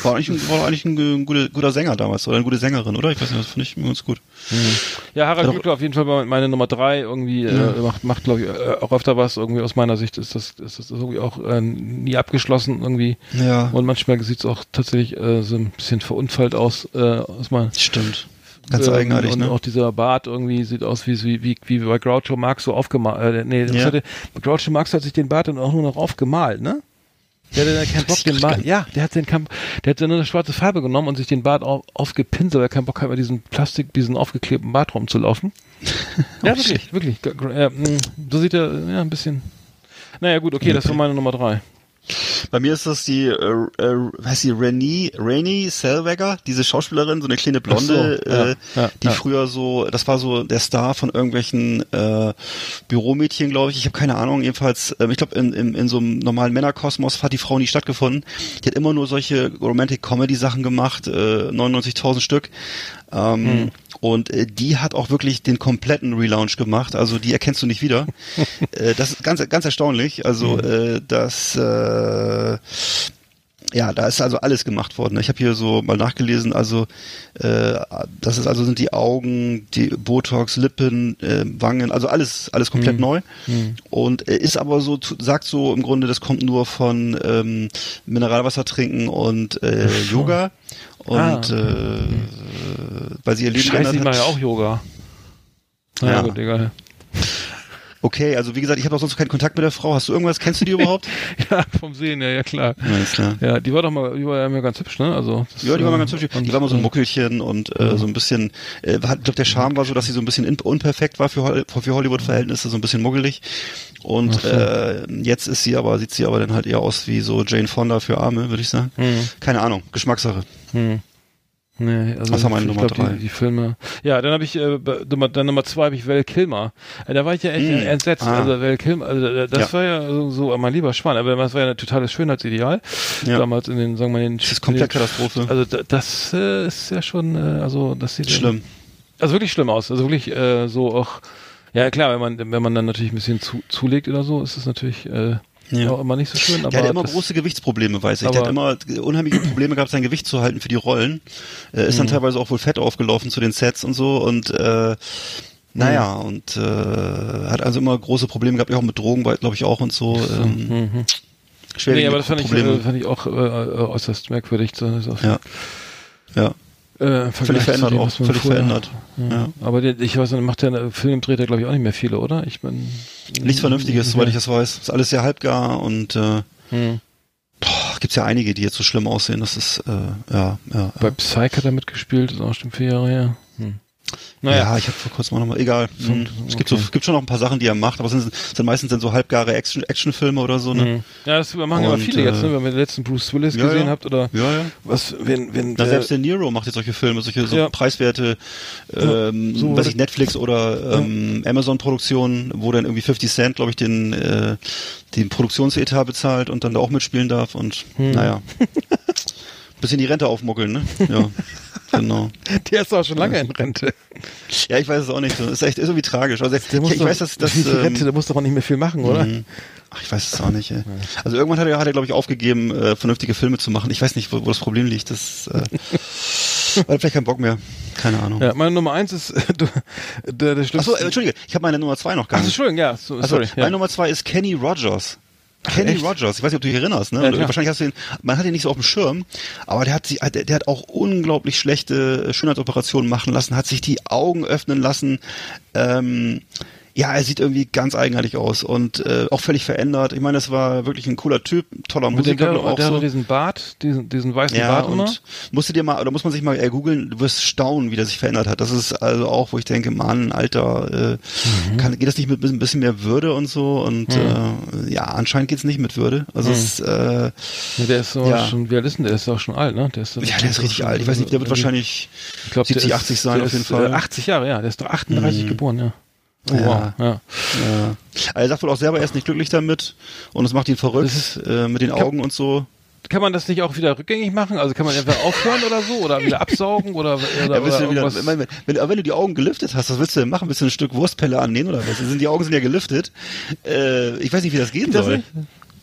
War eigentlich ein, war eigentlich ein, guter, guter Sänger damals oder eine gute Sängerin, oder? Ich weiß nicht, das finde ich ganz gut. Ja, Harald Doch. Glückler auf jeden Fall meine Nummer drei irgendwie Ja. äh, macht, macht glaube ich äh, auch öfter was irgendwie aus meiner Sicht ist das ist das irgendwie auch äh, nie abgeschlossen irgendwie Ja, und manchmal sieht es auch tatsächlich äh, so ein bisschen verunfallt aus äh, aus meiner stimmt. Ganz ähm, eigenartig, und ne? auch dieser Bart irgendwie sieht aus wie wie wie, wie bei Groucho Marx so aufgemalt äh, nee Ja. hatte, Groucho Marx hat sich den Bart dann auch nur noch aufgemalt ne der hatte dann keinen Bock, den Bart, ja, der hat den Kamp, der hat dann nur eine schwarze Farbe genommen und sich den Bart auf, aufgepinselt, weil er keinen Bock hat, mit diesem Plastik, diesen aufgeklebten Bart rumzulaufen. ja, wirklich, wirklich. Gr- äh, so sieht er, ja, ein bisschen. Naja, gut, okay, das war meine Nummer drei. Bei mir ist das die, äh, äh, heißt die Renée, Renée Zellweger, diese Schauspielerin, so eine kleine Blonde, so, ja, äh, ja, die ja. früher so, das war so der Star von irgendwelchen äh, Büromädchen, glaube ich. Ich habe keine Ahnung. Jedenfalls, ähm, ich glaube, in, in, in so einem normalen Männerkosmos hat die Frau nie stattgefunden. Die hat immer nur solche Romantic-Comedy-Sachen gemacht, äh, 99.000 Stück. Ähm, Hm. Und äh, die hat auch wirklich den kompletten Relaunch gemacht. Also die erkennst du nicht wieder. äh, das ist ganz, ganz erstaunlich. Also Hm. äh, das äh, ja, da ist also alles gemacht worden. Ich habe hier so mal nachgelesen, also äh, das ist also sind die Augen, die Botox, Lippen, äh, Wangen, also alles alles komplett Hm. neu und äh, ist aber so sagt so im Grunde, das kommt nur von ähm, Mineralwasser trinken und äh, Yoga und Ah. äh, weil sie ihr Leben Scheiße, ich geändert mache ja auch Yoga. Naja, Ja. gut, egal. Okay, also wie gesagt, ich habe auch sonst keinen Kontakt mit der Frau. Hast du irgendwas? Kennst du die überhaupt? Ja, vom Sehen, ja, ja, klar. Alles klar. Ja, die war doch mal, die war ja immer ganz hübsch, ne? Also, das, Ja, die war mal äh, ganz hübsch. Die war mal so ein Muckelchen und äh, so ein bisschen, äh, ich glaube, der Charme war so, dass sie so ein bisschen unperfekt war für, für Hollywood-Verhältnisse, so ein bisschen muggelig. Und so. äh, jetzt ist sie aber, sieht sie aber dann halt eher aus wie so Jane Fonda für Arme, würde ich sagen. Hm. Keine Ahnung, Geschmackssache. Hm. Nee, also Was haben wir Nummer glaub, drei? Die, die Filme. Ja, dann habe ich äh, Nummer, dann Nummer zwei habe ich Val Kilmer. Äh, da war ich ja echt Mm. entsetzt. Ah. Also Val Kilmer, also äh, das Ja. war ja so, so mein lieber Schwan, aber das war ja ein totales Schönheitsideal. Ja. Damals in den, sagen wir mal, in den Das ist komplett Katastrophe. Also da, das äh, ist ja schon, äh, also das sieht Schlimm. Also wirklich schlimm aus. Also wirklich äh, so auch. Ja klar, wenn man wenn man dann natürlich ein bisschen zu, zulegt oder so, ist es natürlich äh, Ja. auch immer nicht so schön. Aber Der hat immer große Gewichtsprobleme, weiß ich. Der hat immer unheimliche Probleme gehabt, sein Gewicht zu halten für die Rollen. Äh, ist dann Mhm. teilweise auch wohl fett aufgelaufen zu den Sets und so und äh, naja, Mhm. und äh, hat also immer große Probleme gehabt, auch mit Drogen, glaube ich auch und so. Ähm, Mhm. schwierige Nee, aber das fand ich, Probleme. äh, fand ich auch äh, äußerst merkwürdig. So, ja. Ja, äh, zu verändert dem, auch, völlig vorher- verändert. Ja. Ja. Aber der, ich weiß nicht, macht der Film dreht er glaube ich auch nicht mehr viele, oder? Ich bin nichts Vernünftiges, soweit ich das weiß. Ist alles sehr halbgar und äh, Hm. boah, gibt's ja einige, die jetzt so schlimm aussehen. Das ist äh, ja, ja. Bei Psych hat er mitgespielt, ist auch schon vier Jahre her. Hm. Ja, Naja, ich habe vor kurzem auch nochmal, egal. Hm. Es gibt, so, okay. gibt schon noch ein paar Sachen, die er macht, aber es sind, sind meistens dann so halbgare Action, Actionfilme oder so, ne? Hm. ja, das machen ja viele jetzt, ne? äh, wenn ihr den letzten Bruce Willis ja, gesehen ja. habt oder Ja, ja. was, wenn, wenn Na, äh, selbst der Nero macht jetzt solche Filme, solche so preiswerte, ähm, so- weiß ich, Netflix oder ähm, Amazon-Produktionen, wo dann irgendwie 50 Cent, glaube ich, den, äh, den Produktionsetat bezahlt und dann da auch mitspielen darf und Hm. naja. Bisschen die Rente aufmuckeln, ne? Ja, genau. der ist auch schon lange in Rente. Ja, ich weiß es auch nicht. Das ist echt ist irgendwie tragisch. Also, Der muss ich, ich doch, weiß, dass das. wie viel Rente, Ähm, der muss doch auch nicht mehr viel machen, oder? Mhm. Ach, ich weiß es auch nicht. Ey. Also irgendwann hat er, hat er glaube ich, aufgegeben, äh, vernünftige Filme zu machen. Ich weiß nicht, wo, wo das Problem liegt. Das äh, hat vielleicht keinen Bock mehr. Keine Ahnung. Ja, meine Nummer eins ist du, der, der schlimmste. Achso, äh, Entschuldige, ich habe meine Nummer zwei noch gar Ach, nicht. Entschuldigung, ja, so, Also, sorry. meine Ja. Nummer zwei ist Kenny Rogers. Kenny echt? Rogers, ich weiß nicht, ob du dich erinnerst, ne? Ja. Wahrscheinlich hast du ihn, man hat ihn nicht so auf dem Schirm, aber der hat sie, der, der hat auch unglaublich schlechte Schönheitsoperationen machen lassen, hat sich die Augen öffnen lassen, ähm, Ja, er sieht irgendwie ganz eigenartig aus und äh, auch völlig verändert. Ich meine, das war wirklich ein cooler Typ, toller Musiker der, auch der so. hat diesen Bart, diesen, diesen weißen Ja, Bart immer. und musst du dir mal, oder muss man sich mal äh, googeln, du wirst staunen, wie der sich verändert hat. Das ist also auch, wo ich denke, Mann, Alter, äh, Mhm. kann, geht das nicht mit ein bisschen mehr Würde und so? Und äh, ja, anscheinend geht's nicht mit Würde. Also es, äh, Ja, der ist so Ja. schon, wie alt ist denn der? Ist auch schon alt, ne? Der ist, ja, der ist richtig alt. Ich weiß nicht, der wird wahrscheinlich ich glaub, 70, der 80 sein auf jeden ist, Fall. Äh, 80 Jahre, ja. Der ist doch 38 geboren, ja. Oh, Ja. wow, ja. Ja. Er sagt wohl auch selber, er ist nicht glücklich damit und es macht ihn verrückt ist- äh, mit den Augen und so. Kann man das nicht auch wieder rückgängig machen? Also kann man entweder aufhören oder so oder wieder absaugen oder, oder, Ja, oder wieder, wenn, wenn, wenn, du die Augen gelüftet hast, was willst du denn machen? Willst du ein Stück Wurstpelle annehmen oder was? Sind, die Augen sind ja gelüftet. Äh, ich weiß nicht, wie das gehen das soll. nicht?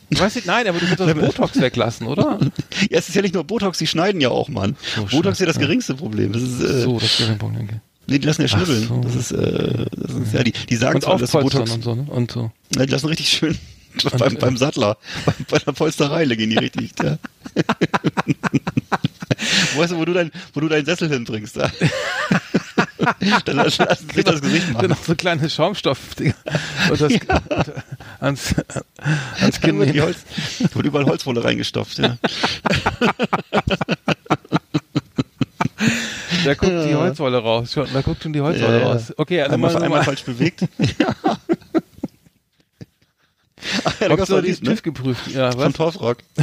Ich weiß nicht, nein, aber du kannst das Botox weglassen, oder? Ja, es ist ja nicht nur Botox, die schneiden ja auch, Mann. So, Botox ist ja das geringste Problem. Das ist, äh, So, das Punkt, danke. Nee, die lassen ja schnibbeln. so. Das ist, äh, das ist, ja, die, die sagen Und zwar, dass Botox, und so, ne? Und so. ja, die lassen richtig schön beim, beim Sattler, beim, bei der Polsterei gehen die richtig, ja. weißt du, wo du dein, wo du deinen Sessel hinbringst, da? Dann lassen sie sich das Gesicht Dann machen. noch so kleine Schaumstoff und das und, ans, ans Dann Kinn wird, die nehmen. Holz, wird überall Holzwolle reingestopft, ja. Da guckt die Holzwolle raus. Schon, Da guckt schon die Holzwolle Ja, ja. raus. Okay, also einmal, mal, einmal mal, falsch bewegt. Ach, ja, da gab's so doch die dies, ne? TÜV geprüft. Ja, Von was? Torfrock.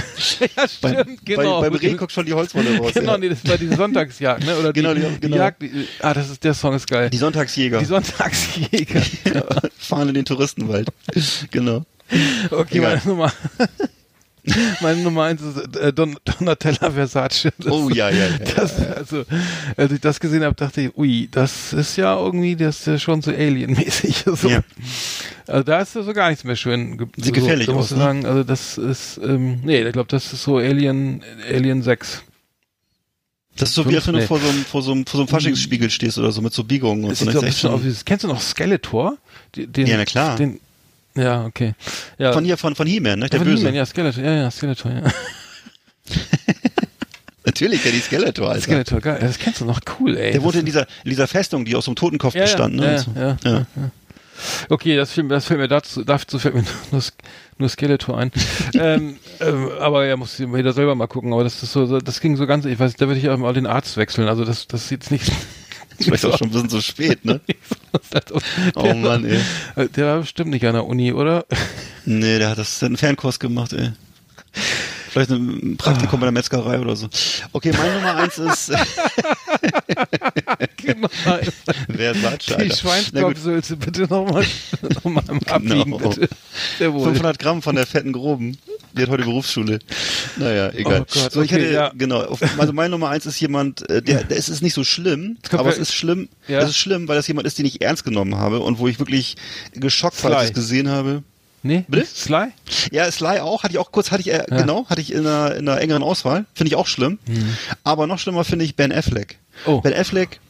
ja, stimmt, genau. Bei, beim Reh guckt schon die Holzwolle raus. Genau, ja. nee, das war die Sonntagsjagd, ne? Oder die, Genau, die- die genau. Jagd. Die, ah, das ist der Song ist geil. Die Sonntagsjäger Die Sonntagsjäger. fahren in den Touristenwald. genau. Okay, Egal. meine Nummer. Meine Nummer eins ist äh, Don Donatella Versace. Das, Oh ja, ja, ja. Das, also, als ich das gesehen habe, dachte ich, ui, das ist ja irgendwie, das ist ja schon so Alien-mäßig. So. Ja. Also da ist so gar nichts mehr schön. ge- Sieht gefährlich so, aus, ne? sagen, also das ist, ähm, nee, ich glaube, das ist so Alien, Alien 6. Das ist so wie, als wenn du Nee. vor so einem, vor so einem, vor so einem Faschingsspiegel stehst oder so mit so Biegungen und Das so. sieht so ein bisschen aus wie kennst du noch Skeletor? Den, Ja, na klar. Den, ja, okay. Ja, Von hier, von, von He-Man, ne? Der von Böse. He-Man, ja, Skeletor, ja, ja, Skeletor, ja. Natürlich, der die Skeletor, Alter. Skeletor, geil, das kennst du noch, cool, ey. Der Das- wohnte in dieser, in dieser Festung, die aus einem Totenkopf ja, ja, bestand, ne? ja, so. ja, ja, ja. Okay, das fällt, mir- das fällt mir dazu, dazu fällt mir nur, nur Skeletor ein. ähm, ähm, aber ja, muss jeder selber mal gucken. Aber das ist so, so das ging so ganz, ich weiß, da würde ich auch mal den Arzt wechseln. Also das, das sieht nicht. Vielleicht auch schon ein bisschen zu spät, ne? Oh Mann, ey. Der war bestimmt nicht an der Uni, oder? Nee, der hat das der hat einen Fernkurs gemacht, ey. Vielleicht ein Praktikum bei der Metzgerei oder so. Okay, meine Nummer eins ist, genau. wer sagt Die? Na gut, Schweinskopfsülze bitte nochmal noch mal abbiegen, Genau. bitte. Sehr wohl. 500 Gramm von der fetten Groben. Die hat heute Berufsschule. Naja, egal. Oh Gott, so, ich okay, hätte, ja. genau, also meine Nummer eins ist jemand, äh, der, der ist, ist nicht so schlimm, aber ja- es ist schlimm, Ja. es ist schlimm, weil das jemand ist, den ich ernst genommen habe und wo ich wirklich geschockt war, als ich es gesehen habe. Nee, Bitte? Sly? Ja, Sly auch, hatte ich auch kurz, hatte ich, äh, genau, hatte ich in einer, in einer engeren Auswahl. Finde ich auch schlimm. Aber noch schlimmer finde ich Ben Affleck. Oh. Ben Affleck,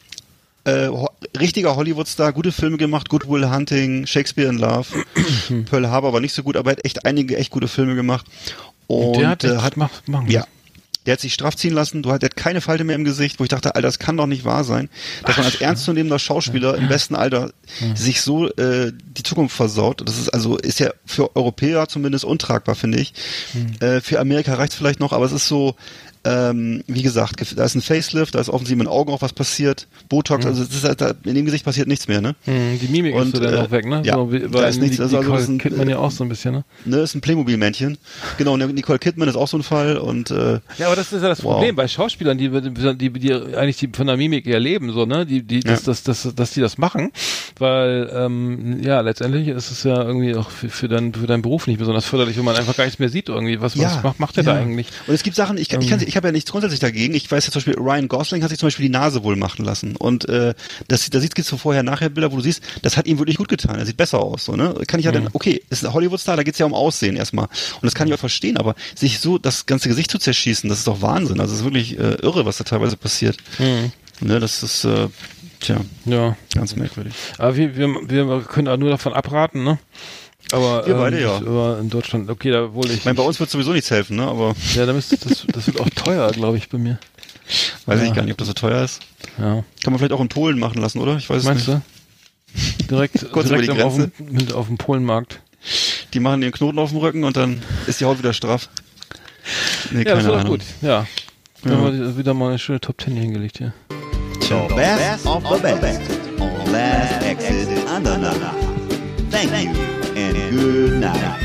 äh, ho richtiger Hollywood-Star, gute Filme gemacht, Good Will Hunting, Shakespeare in Love, Pearl Harbor war nicht so gut, aber er hat echt einige echt gute Filme gemacht. Und der hat, äh, hat mach, machen. ja. Der hat sich straff ziehen lassen, du hat, der hat keine Falte mehr im Gesicht, wo ich dachte, Alter, das kann doch nicht wahr sein, dass man als ernstzunehmender Schauspieler im besten Alter sich so äh, die Zukunft versaut. Das ist also, ist ja für Europäer zumindest untragbar, finde ich. Äh, für Amerika reicht's vielleicht noch, aber es ist so, ähm, wie gesagt, da ist ein Facelift, da ist offensichtlich mit den Augen auch was passiert, Botox, also es ist, halt, da, in dem Gesicht passiert nichts mehr, ne? Hm, die Mimik Und, ist so dann äh, auch weg, ne? ja, so, da ist nichts, also- also Nicole das ist ein- Kidman ja auch so ein bisschen, ne? Ne, ist ein Playmobil-Männchen. Genau, Nicole Kidman ist auch so ein Fall und äh, Ja, aber das ist ja das Wow. Problem bei Schauspielern, die, die, die eigentlich die von der Mimik eher leben, so, ne? Die, die, Ja. dass, dass, dass, dass die das machen. Weil, ähm, ja, letztendlich ist es ja irgendwie auch für, für, dein, für deinen Beruf nicht besonders förderlich, wenn man einfach gar nichts mehr sieht irgendwie. Was, was macht, macht der da ja. eigentlich? Und es gibt Sachen, ich, ich, kann, ich habe ja nichts grundsätzlich dagegen. Ich weiß ja zum Beispiel, Ryan Gosling hat sich zum Beispiel die Nase wohl machen lassen. Und äh, das, da sieht es so vorher-nachher-Bilder, wo du siehst, das hat ihm wirklich gut getan. Er sieht besser aus. So, ne? Kann ich ja dann, okay, ist ein Hollywood-Star, da geht's ja um Aussehen erstmal. Und das kann ich auch verstehen, aber sich so das ganze Gesicht zu zerschießen, das ist doch Wahnsinn. Also es ist wirklich äh, irre, was da teilweise passiert. Ne, das ist, äh, tja, Ja. ganz merkwürdig. Aber wir, wir, wir können auch nur davon abraten, ne? Aber, Wir beide, ähm, ja. Aber in Deutschland, okay, da wohl ich. Ich meine, bei uns wird sowieso nichts helfen, ne? aber ja, da müsste, das, das wird auch teuer, glaube ich, bei mir. weiß Ja. ich gar nicht, ob das so teuer ist. Ja. Kann man vielleicht auch in Polen machen lassen, oder? Ich weiß es Meinst nicht. du? Direkt, Kurz über direkt die am- auf, Grenze. dem, mit, auf dem Polenmarkt. Die machen den Knoten auf dem Rücken und dann ist die Haut wieder straff. Nee, Ja, das war gut. Ja. Dann Ja. haben wir wieder mal eine schöne Top 10 hier hingelegt hier. The best of the best on Last Exit. Thank you and good night.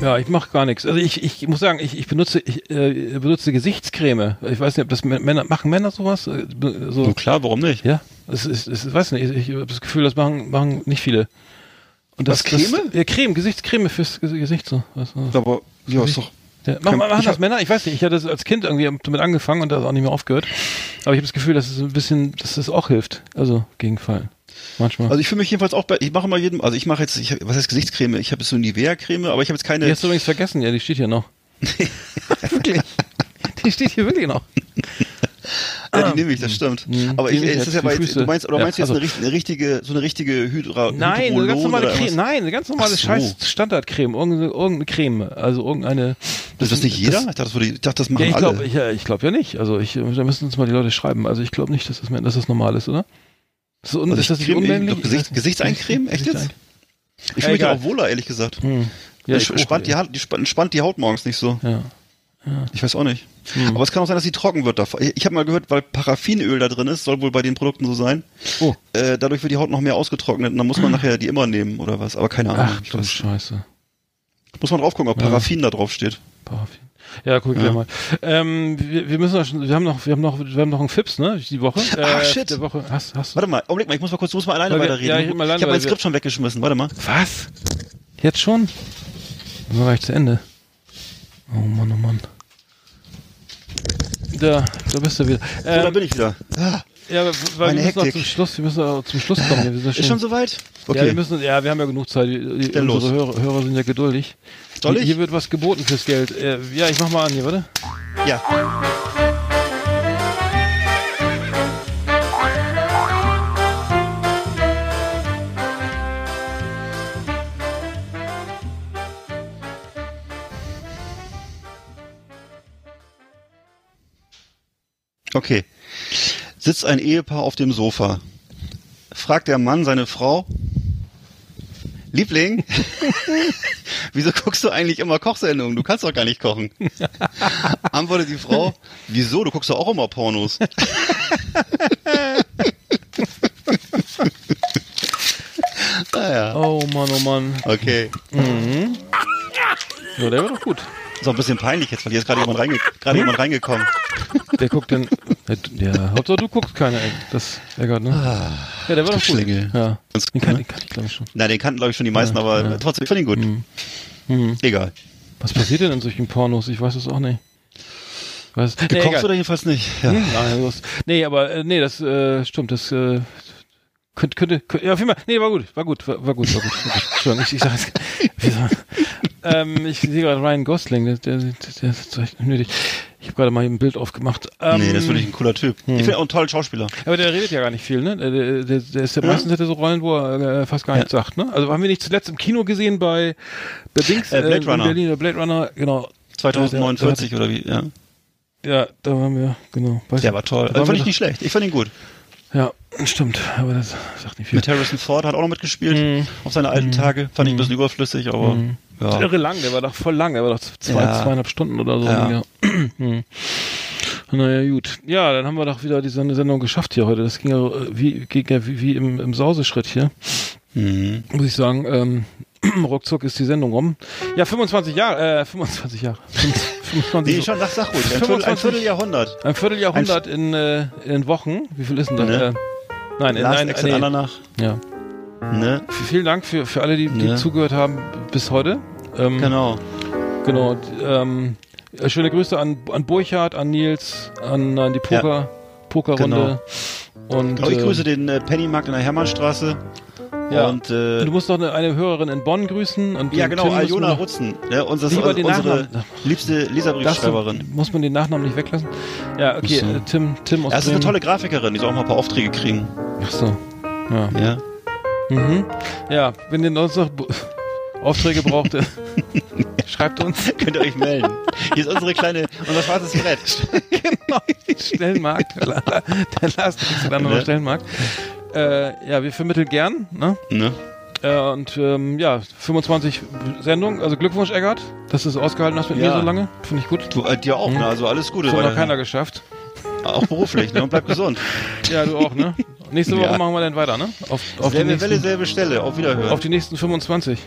Ja, ich mache gar nichts. Also ich, ich muss sagen, ich, ich benutze ich äh, benutze Gesichtscreme. Ich weiß nicht, ob das Mä- Männer machen Männer sowas. Äh, So, So klar, warum nicht? ja, es ist, es weiß nicht. Ich, ich habe das Gefühl, das machen machen nicht viele. Und das, Was, Creme? Das, ja, Creme, Gesichtscreme fürs Ges- Gesicht so. Was, so. Aber ja, ist doch. Ja, machen, machen das Männer? Ich weiß nicht. Ich hatte das als Kind irgendwie damit angefangen und das auch nicht mehr aufgehört. Aber ich habe das Gefühl, dass es ein bisschen, dass das auch hilft. Also gegen Fallen. Manchmal. Also ich fühle mich jedenfalls auch bei, ich mache mal jedem, also ich mache jetzt, ich, hab- was heißt Gesichtscreme? Ich habe jetzt so Nivea-Creme, aber ich habe jetzt keine. die hast du übrigens vergessen, ja, die steht hier noch. wirklich. Die steht hier wirklich noch. Ja, die nehme ich, das stimmt. Mhm. Aber ich, es ist ja bei, du meinst, oder Ja, meinst du jetzt also- eine, richt- eine richtige, so eine richtige Hydra, Nein, eine ganz normale Creme. Nein, eine ganz normale so. scheiß Standardcreme. Irgendeine, irgendeine Creme. Also irgendeine. Ist das nicht jeder? Das, ich, dachte, das würde, ich dachte, das machen ja, ich alle. glaube ich, ja, ich glaub ja nicht. Also ich, da müssen uns mal die Leute schreiben. Also ich glaube nicht, dass das, dass das normal ist, oder? Ist, das un, Also ist das ich nicht unmännlich? Gesicht- Gesichtseincreme? Echt jetzt? Ich fühle mich Egal. auch wohler, ehrlich gesagt. Hm. Ja, Ja, ich spannt, die, ja. Haut- die, spannt, die Haut morgens nicht so. Ja. Ich weiß auch nicht. Hm. Aber es kann auch sein, dass sie trocken wird. davon. Ich habe mal gehört, weil Paraffinöl da drin ist, soll wohl bei den Produkten so sein. Oh. Äh, dadurch wird die Haut noch mehr ausgetrocknet und dann muss man nachher die immer nehmen oder was. Aber keine Ahnung. Ach du Scheiße. muss man drauf gucken, ob Ja. Paraffin da drauf steht. Paraffin. Ja, guck ich Ja. gleich mal. Ähm, wir, wir müssen noch, schon- wir haben noch, wir haben noch, wir haben noch einen Fips, ne? Die Woche. Äh, shit. Der Woche. Hast, hast? Warte mal, Augenblick mal, ich muss mal kurz, du musst mal alleine wir- weiterreden. ja, ich ich habe mein Skript schon weggeschmissen. Warte mal. Was? Jetzt schon? Das war gleich zu Ende. Oh Mann, oh Mann. Da, da bist du wieder. So, da Ähm, bin ich wieder. Ah, ja, weil meine wir müssen Hektik. zum Schluss, wir müssen auch zum Schluss kommen. sind ist schon soweit? Ja, Okay. wir müssen, ja, wir haben ja genug Zeit. Die, die, Dann unsere. Hörer, Hörer sind ja geduldig. Soll Hier- ich? Hier wird was geboten fürs Geld. Äh, ja, ich mach mal an hier, warte. ja. Okay. Sitzt ein Ehepaar auf dem Sofa. Fragt der Mann seine Frau, Liebling, wieso guckst du eigentlich immer Kochsendungen? Du kannst doch gar nicht kochen. Antwortet die Frau, wieso? Du guckst doch auch immer Pornos. naja, Oh Mann, oh Mann. okay. Ja, der war doch gut. Ist auch ein bisschen peinlich jetzt, weil hier ist gerade jemand, reinge gerade jemand reingekommen. Der guckt denn. Ja, Hauptsache du guckst keiner. Das ärgert, ne? ja, der war doch gut. Schlingel. Ja. Ganz Den kann, ne? den ich, glaube ich, schon. Na, den kannten glaube ich schon die meisten, Ja, aber ja. trotzdem, ich finde ihn gut. Mhm. Mhm. Egal. Was passiert denn in solchen Pornos? Ich weiß es auch nicht. Was? Nee, Gekocht oder jedenfalls nicht. Ja. Hm, nein, das, nee, aber äh, nee, das äh, stimmt, das äh, könnte, könnte, könnte, ja, auf jeden Fall, nee, war gut, war gut, war, war gut, war gut. War gut. Entschuldigung, ich, ich sag jetzt, ähm, ich sehe gerade Ryan Gosling, der, der, der, ist echt nötig. Ich habe gerade mal ein Bild aufgemacht. Ähm, nee, das ist wirklich ein cooler Typ. hm. Ich finde auch einen tollen Schauspieler. aber der redet ja gar nicht viel, ne? Der, der, der, ist ja, Ja. meistens er so Rollen, wo er äh, fast gar Ja. nichts sagt, ne? Also haben wir nicht zuletzt im Kino gesehen bei, bei Dings, Äh, Blade in Runner. Berlin, der Blade Runner, genau. 2049 oder wie, ja. Ja, da waren wir, genau. Weiß Der war toll. Also fand ich nicht schlecht. Ich fand ihn gut. Ja, stimmt, aber das sagt nicht viel. Mit Harrison Ford hat auch noch mitgespielt. Mhm. Auf seine alten Tage. Fand ich ein bisschen überflüssig, aber Mhm. Ja. Irre lang, der war doch voll lang, der war doch zwei, Ja. zweieinhalb Stunden oder so. Ja. Ja. Hm. naja, gut. Ja, dann haben wir doch wieder diese Sendung geschafft hier heute. Das ging ja äh, wie, ging ja wie, wie im, im Sauseschritt hier, Mhm. muss ich sagen. Ähm, ruckzuck ist die Sendung rum. Ja, 25 Jahre, äh, 25 Jahre. 25, Nee, schon, sag, sag ruhig. Ein, Viertel, 25 ein Vierteljahrhundert. Ein Vierteljahrhundert in, äh, in Wochen. Wie viel ist denn das? Ne? Äh, nein, in, nein, Exit nee. Ja. Ne? Vielen Dank für, für alle, die, die Ne? zugehört haben bis heute. Ähm, Genau. Genau. Ähm, äh, schöne Grüße an, an Burchard, an Nils, an, an die Poker, Pokerrunde. Und Aber ich äh, grüße den äh, Pennymarkt in der Hermannstraße. Ja. Und, äh, du musst noch eine, eine Hörerin in Bonn grüßen. Und ja, genau, Tim Aljona Rutzen. Ja, unser, Lieber den unsere Nachnamen. liebste Das Leserbriefschreiberin. muss man den Nachnamen nicht weglassen? Ja, okay. So. Äh, Tim, Tim aus Ja, es ist eine tolle Grafikerin, die soll auch mal ein paar Aufträge kriegen. Ach so. Ja. Ja. Mhm. Ja, wenn ihr sonst noch Aufträge braucht, äh, schreibt uns. Könnt ihr euch melden. Hier ist unsere kleine, unser schwarzes Brett. Stellenmarkt. Der Lars Dixon noch Ja. Stellenmarkt. Äh, ja, wir vermitteln gern. Ne? Ne? Äh, und ähm, ja, 25 Sendungen. Also Glückwunsch, Eggert, dass du es ausgehalten hast mit Ja. mir so lange. Finde ich gut. Du, äh, dir auch, Mhm. ne? Also alles Gute. Das hat noch keiner geschafft. Auch beruflich, ne? Und bleib gesund. Ja, du auch, ne? Nächste Woche Ja. machen wir dann weiter, ne? Auf, auf, die selbe Welle, nächsten, selbe Stelle. Auf Wiederhören. auf die nächsten 25.